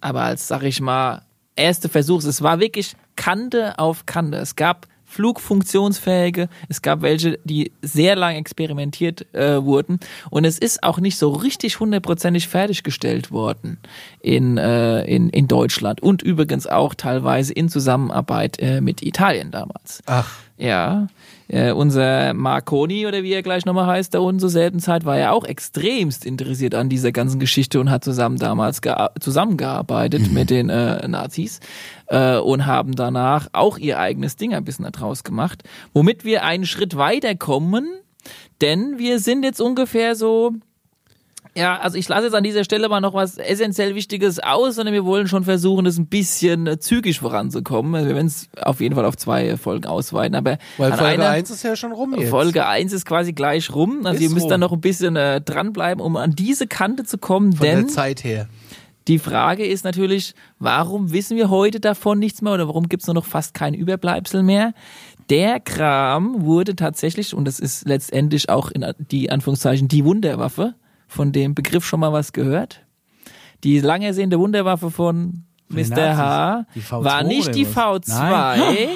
Aber als, sag ich mal, erste Versuch. Es war wirklich Kante auf Kante. Es gab flugfunktionsfähige, es gab welche, die sehr lang experimentiert äh, wurden. Und es ist auch nicht so richtig hundertprozentig fertiggestellt worden in, äh, in, in Deutschland. Und übrigens auch teilweise in Zusammenarbeit äh, mit Italien damals. Ach, Ja, äh, unser Marconi oder wie er gleich nochmal heißt, da unten zur selben Zeit war ja auch extremst interessiert an dieser ganzen Geschichte und hat zusammen damals gea- zusammengearbeitet mit den äh, Nazis äh, und haben danach auch ihr eigenes Ding ein bisschen daraus gemacht, womit wir einen Schritt weiter kommen, denn wir sind jetzt ungefähr so Ja, also ich lasse jetzt an dieser Stelle mal noch was essentiell Wichtiges aus, sondern wir wollen schon versuchen, das ein bisschen zügig voranzukommen. Also Wir werden es auf jeden Fall auf zwei Folgen ausweiten, aber Weil Folge einer, 1 ist ja schon rum jetzt. Folge 1 ist quasi gleich rum. Also Ist ihr müsst rum. dann noch ein bisschen äh, dranbleiben, um an diese Kante zu kommen, Von denn der Zeit her. die Frage ist natürlich, warum wissen wir heute davon nichts mehr oder warum gibt's nur noch fast kein Überbleibsel mehr? Der Kram wurde tatsächlich, und das ist letztendlich auch in die Anführungszeichen die Wunderwaffe, von dem Begriff schon mal was gehört. Die lang ersehnte Wunderwaffe von Mr. H. Nazis. Die V2 war nicht die was? V2. Nein.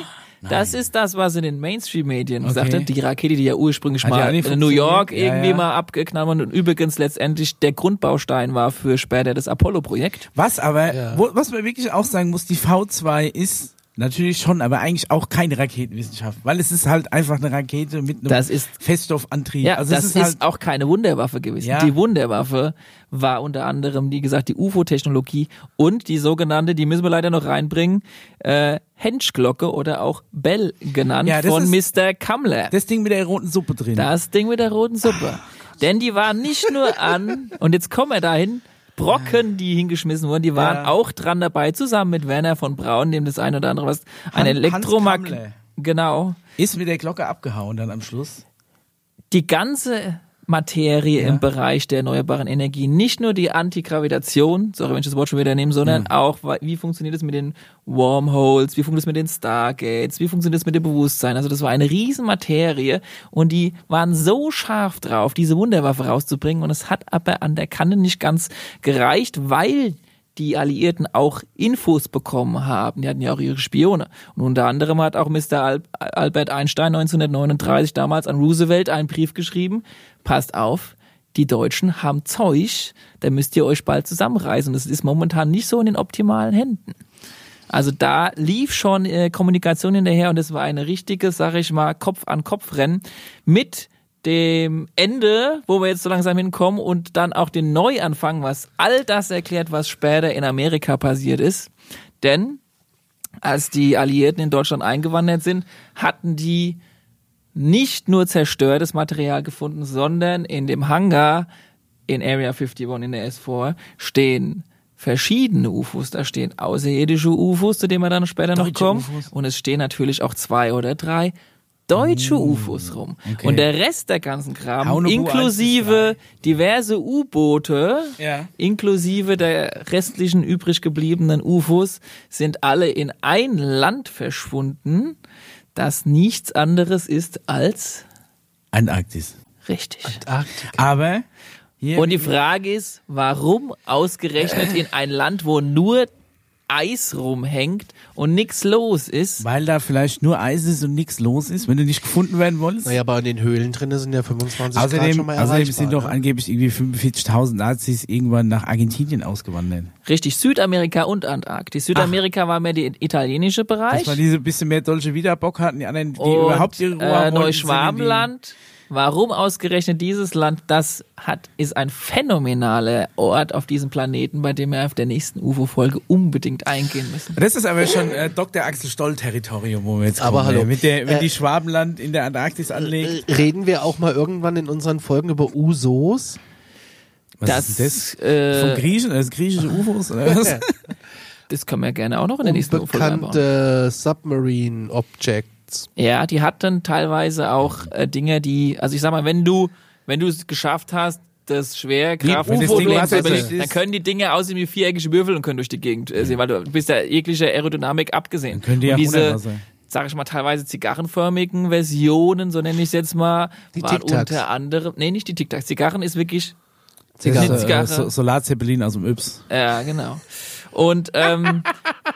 Das ist das, was in den Mainstream-Medien Okay. gesagt hat. Die Rakete, die ja ursprünglich Hat mal in New York. Ja, irgendwie ja. mal abgeknallt wurde und übrigens letztendlich der Grundbaustein war für später das Apollo-Projekt. Was aber, Ja. wo, was man wirklich auch sagen muss, die V2 ist natürlich schon, aber eigentlich auch keine Raketenwissenschaft, weil es ist halt einfach eine Rakete mit einem Das ist- Feststoffantrieb. Ja, also das ist, ist, halt, auch keine Wunderwaffe gewesen. Ja. Die Wunderwaffe war unter anderem, wie gesagt, die UFO-Technologie und die sogenannte, die müssen wir leider noch reinbringen, äh, Henschglocke oder auch Bell genannt Ja, von ist- Mr. Kammler. das Ding mit der roten Suppe drin. Das Ding mit der roten Suppe. Denn die waren nicht nur an, und jetzt kommen wir dahin, Brocken, die hingeschmissen wurden, die waren Ja. auch dran dabei, zusammen mit Werner von Braun, dem das eine oder andere was, ein Hans Elektromag... Kammler. Genau. ist mit der Glocke abgehauen dann am Schluss. die ganze Materie Ja. im Bereich der erneuerbaren Energie, nicht nur die Antigravitation, sorry, wenn ich das Wort schon wieder nehme, sondern auch, wa- wie funktioniert es mit den Wormholes, wie funktioniert es mit den Stargates, wie funktioniert es mit dem Bewusstsein. Also das war eine Riesenmaterie und die waren so scharf drauf, diese Wunderwaffe rauszubringen und es hat aber an der Kante nicht ganz gereicht, weil die Alliierten auch Infos bekommen haben. Die hatten ja auch ihre Spione. Und unter anderem hat auch Mr. Al Albert Einstein 1939 damals an Roosevelt einen Brief geschrieben. Passt auf, die Deutschen haben Zeug, da müsst ihr euch bald zusammenreißen. Das ist momentan nicht so in den optimalen Händen. Also da lief schon äh, Kommunikation hinterher und es war eine richtige, sag ich mal, Kopf-an-Kopf-Rennen mit dem Ende, wo wir jetzt so langsam hinkommen und dann auch den Neuanfang, was all das erklärt, was später in Amerika passiert ist. Denn als die Alliierten in Deutschland eingewandert sind, hatten die nicht nur zerstörtes Material gefunden, sondern in dem Hangar in Area 51 in der S4 stehen verschiedene UFOs. Da stehen außerirdische UFOs, zu denen wir dann später noch Deutsche kommen. UFOs. Und es stehen natürlich auch zwei oder drei deutsche UFOs rum. okay. Und der Rest der ganzen Kram, inklusive diverse U-Boote, Ja. inklusive der restlichen übrig gebliebenen UFOs, sind alle in ein Land verschwunden, das nichts anderes ist als Antarktis. richtig. Arktik. Aber Und die Frage ist, warum ausgerechnet in ein Land, wo nur Eis rumhängt und nichts los ist? weil da vielleicht nur Eis ist und nichts los ist, wenn du nicht gefunden werden wolltest. Naja, aber in den Höhlen drin sind ja 25 Grad Außerdem, schon mal außerdem sind doch ne? angeblich irgendwie 45.000 Nazis irgendwann nach Argentinien ausgewandert. Richtig, Südamerika und Antarktis. Südamerika war mehr der italienische Bereich. Dass man diese bisschen mehr deutsche Wiederbock hatten, die anderen, die und überhaupt ihre Ruhe äh, wollten, sind Neuschwabenland. Warum ausgerechnet dieses Land? Das hat ist ein phänomenaler Ort auf diesem Planeten, bei dem wir auf der nächsten UFO-Folge unbedingt eingehen müssen. Das ist aber schon äh, Dr. Axel Stoll-Territorium, wo wir jetzt Aber kommen. hallo. Mit der, wenn Äh, die Schwabenland in der Antarktis anlegt. Äh, Reden wir auch mal irgendwann in unseren Folgen über Usos? Was das, ist denn das? äh, Von Griechen? Das griechische UFOs? Oder was? das können wir gerne auch noch in der nächsten Folge. Unbekannte Submarine Objects. Ja, die hatten teilweise auch äh, Dinge, die, also ich sag mal, wenn du, wenn du es geschafft hast, das Schwerkraft Wenn das UFO Ding zu überleben, dann können die Dinge aussehen wie viereckige Würfel und können durch die Gegend äh, sehen, weil du bist ja jeglicher Aerodynamik abgesehen. Dann können die und ja diese, sag ich mal, teilweise zigarrenförmigen Versionen, so nenne ich es jetzt mal, Die waren Tic-Tacs. unter anderem, nee, nicht die Tic-Tacs, Zigarren ist wirklich, Zigarre. Zigarre. Äh, so, Solarzeppelin aus dem Yps. ja, genau. Und ähm,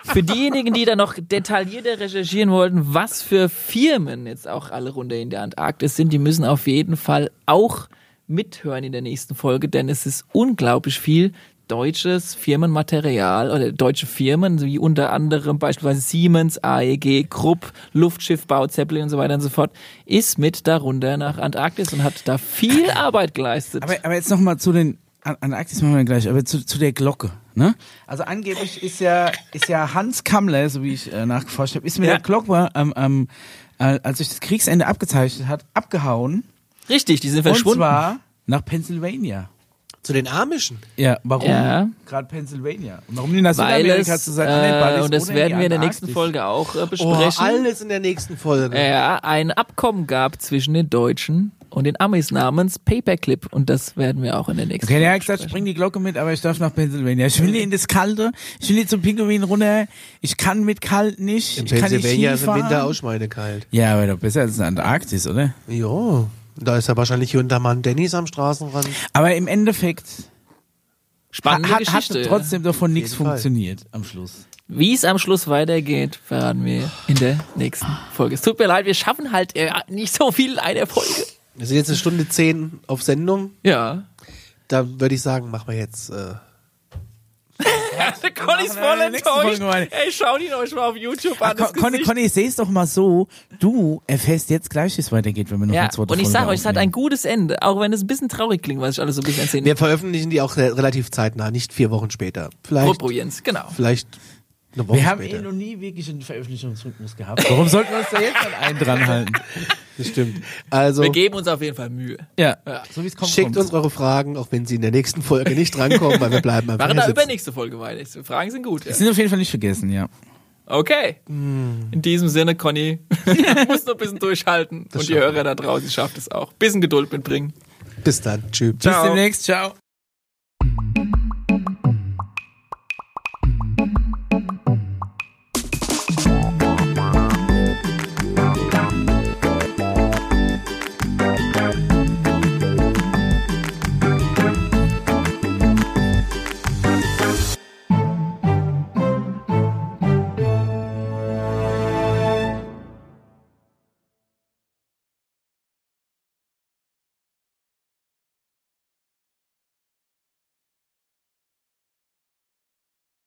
für diejenigen, die da noch detaillierter recherchieren wollten, was für Firmen jetzt auch alle runter in der Antarktis sind, die müssen auf jeden Fall auch mithören in der nächsten Folge, denn es ist unglaublich viel deutsches Firmenmaterial oder deutsche Firmen, wie unter anderem beispielsweise Siemens, AEG, Krupp, Luftschiffbau, Zeppelin und so weiter und so fort, ist mit darunter nach Antarktis und hat da viel Arbeit geleistet. Aber, aber jetzt nochmal zu den, An- Antarktis machen wir gleich, aber zu, zu der Glocke. Ne? Also angeblich ist ja, ist ja Hans Kammler, so wie ich äh, nachgeforscht habe, ist mit Ja. der Glocke, ähm, ähm, äh, als sich das Kriegsende abgezeichnet hat, abgehauen. Richtig, die sind Und verschwunden. zwar nach Pennsylvania. Zu den Amischen. Ja, warum? Ja. Gerade Pennsylvania. Und warum die nach Südamerika es, zu sein? Ah, äh, und das werden wir in der nächsten Folge auch äh, Oh, besprechen. alles in der nächsten Folge. ja, ein Abkommen gab zwischen den Deutschen und den Amis namens Paperclip und das werden wir auch in der nächsten Okay, der hat gesagt, spring die Glocke mit, aber ich darf nach Pennsylvania. Ich will nicht in das Kalte. Ich will nicht zum Pinguin runter. Ich kann mit kalt nicht. In ich kann nicht Pennsylvania ist im. Winter auch schweinekalt. Ja, aber doch besser als in der Antarktis, oder? Ja, da ist ja wahrscheinlich hier und da mal ein Dennis am Straßenrand. Aber im Endeffekt Spannende hat, hat Geschichte. trotzdem davon nichts funktioniert am Schluss. Wie es am Schluss weitergeht, verraten wir in der nächsten Folge. Es tut mir leid, wir schaffen halt äh, nicht so viel in einer Folge. Wir sind jetzt eine Stunde zehn auf Sendung. Ja. Da würde ich sagen, machen wir jetzt. Äh, Der Conny ist voll enttäuscht. Ey, schaut ihn euch mal auf YouTube Ah, an. das Con- Conny. Conny, ich sehe es doch mal so. Du erfährst jetzt gleich, wie es weitergeht, wenn wir noch Ja, eine zweite und ich sage euch, es hat ein gutes Ende, auch wenn es ein bisschen traurig klingt, was ich alles so ein bisschen erzählen. wir veröffentlichen die auch re- relativ zeitnah, nicht vier Wochen später. Vielleicht, Propo Jens, genau. vielleicht Wir haben später. eh noch nie wirklich einen Veröffentlichungsrhythmus gehabt. Warum sollten wir uns da jetzt an einen dran halten? Das stimmt. Also Wir geben uns auf jeden Fall Mühe. Ja, Ja. so wie es kommt. schickt kommt's. uns eure Fragen, auch wenn sie in der nächsten Folge nicht drankommen, weil wir bleiben einfach Machen da sitzen. übernächste Folge weiter. Die Fragen sind gut. Ja. Die sind auf jeden Fall nicht vergessen, ja. Okay. In diesem Sinne, Conny, muss noch ein bisschen durchhalten. und die Hörer da draußen schafft es auch. Bisschen Geduld mitbringen. Bis dann. Tschüss. Bis demnächst, ciao.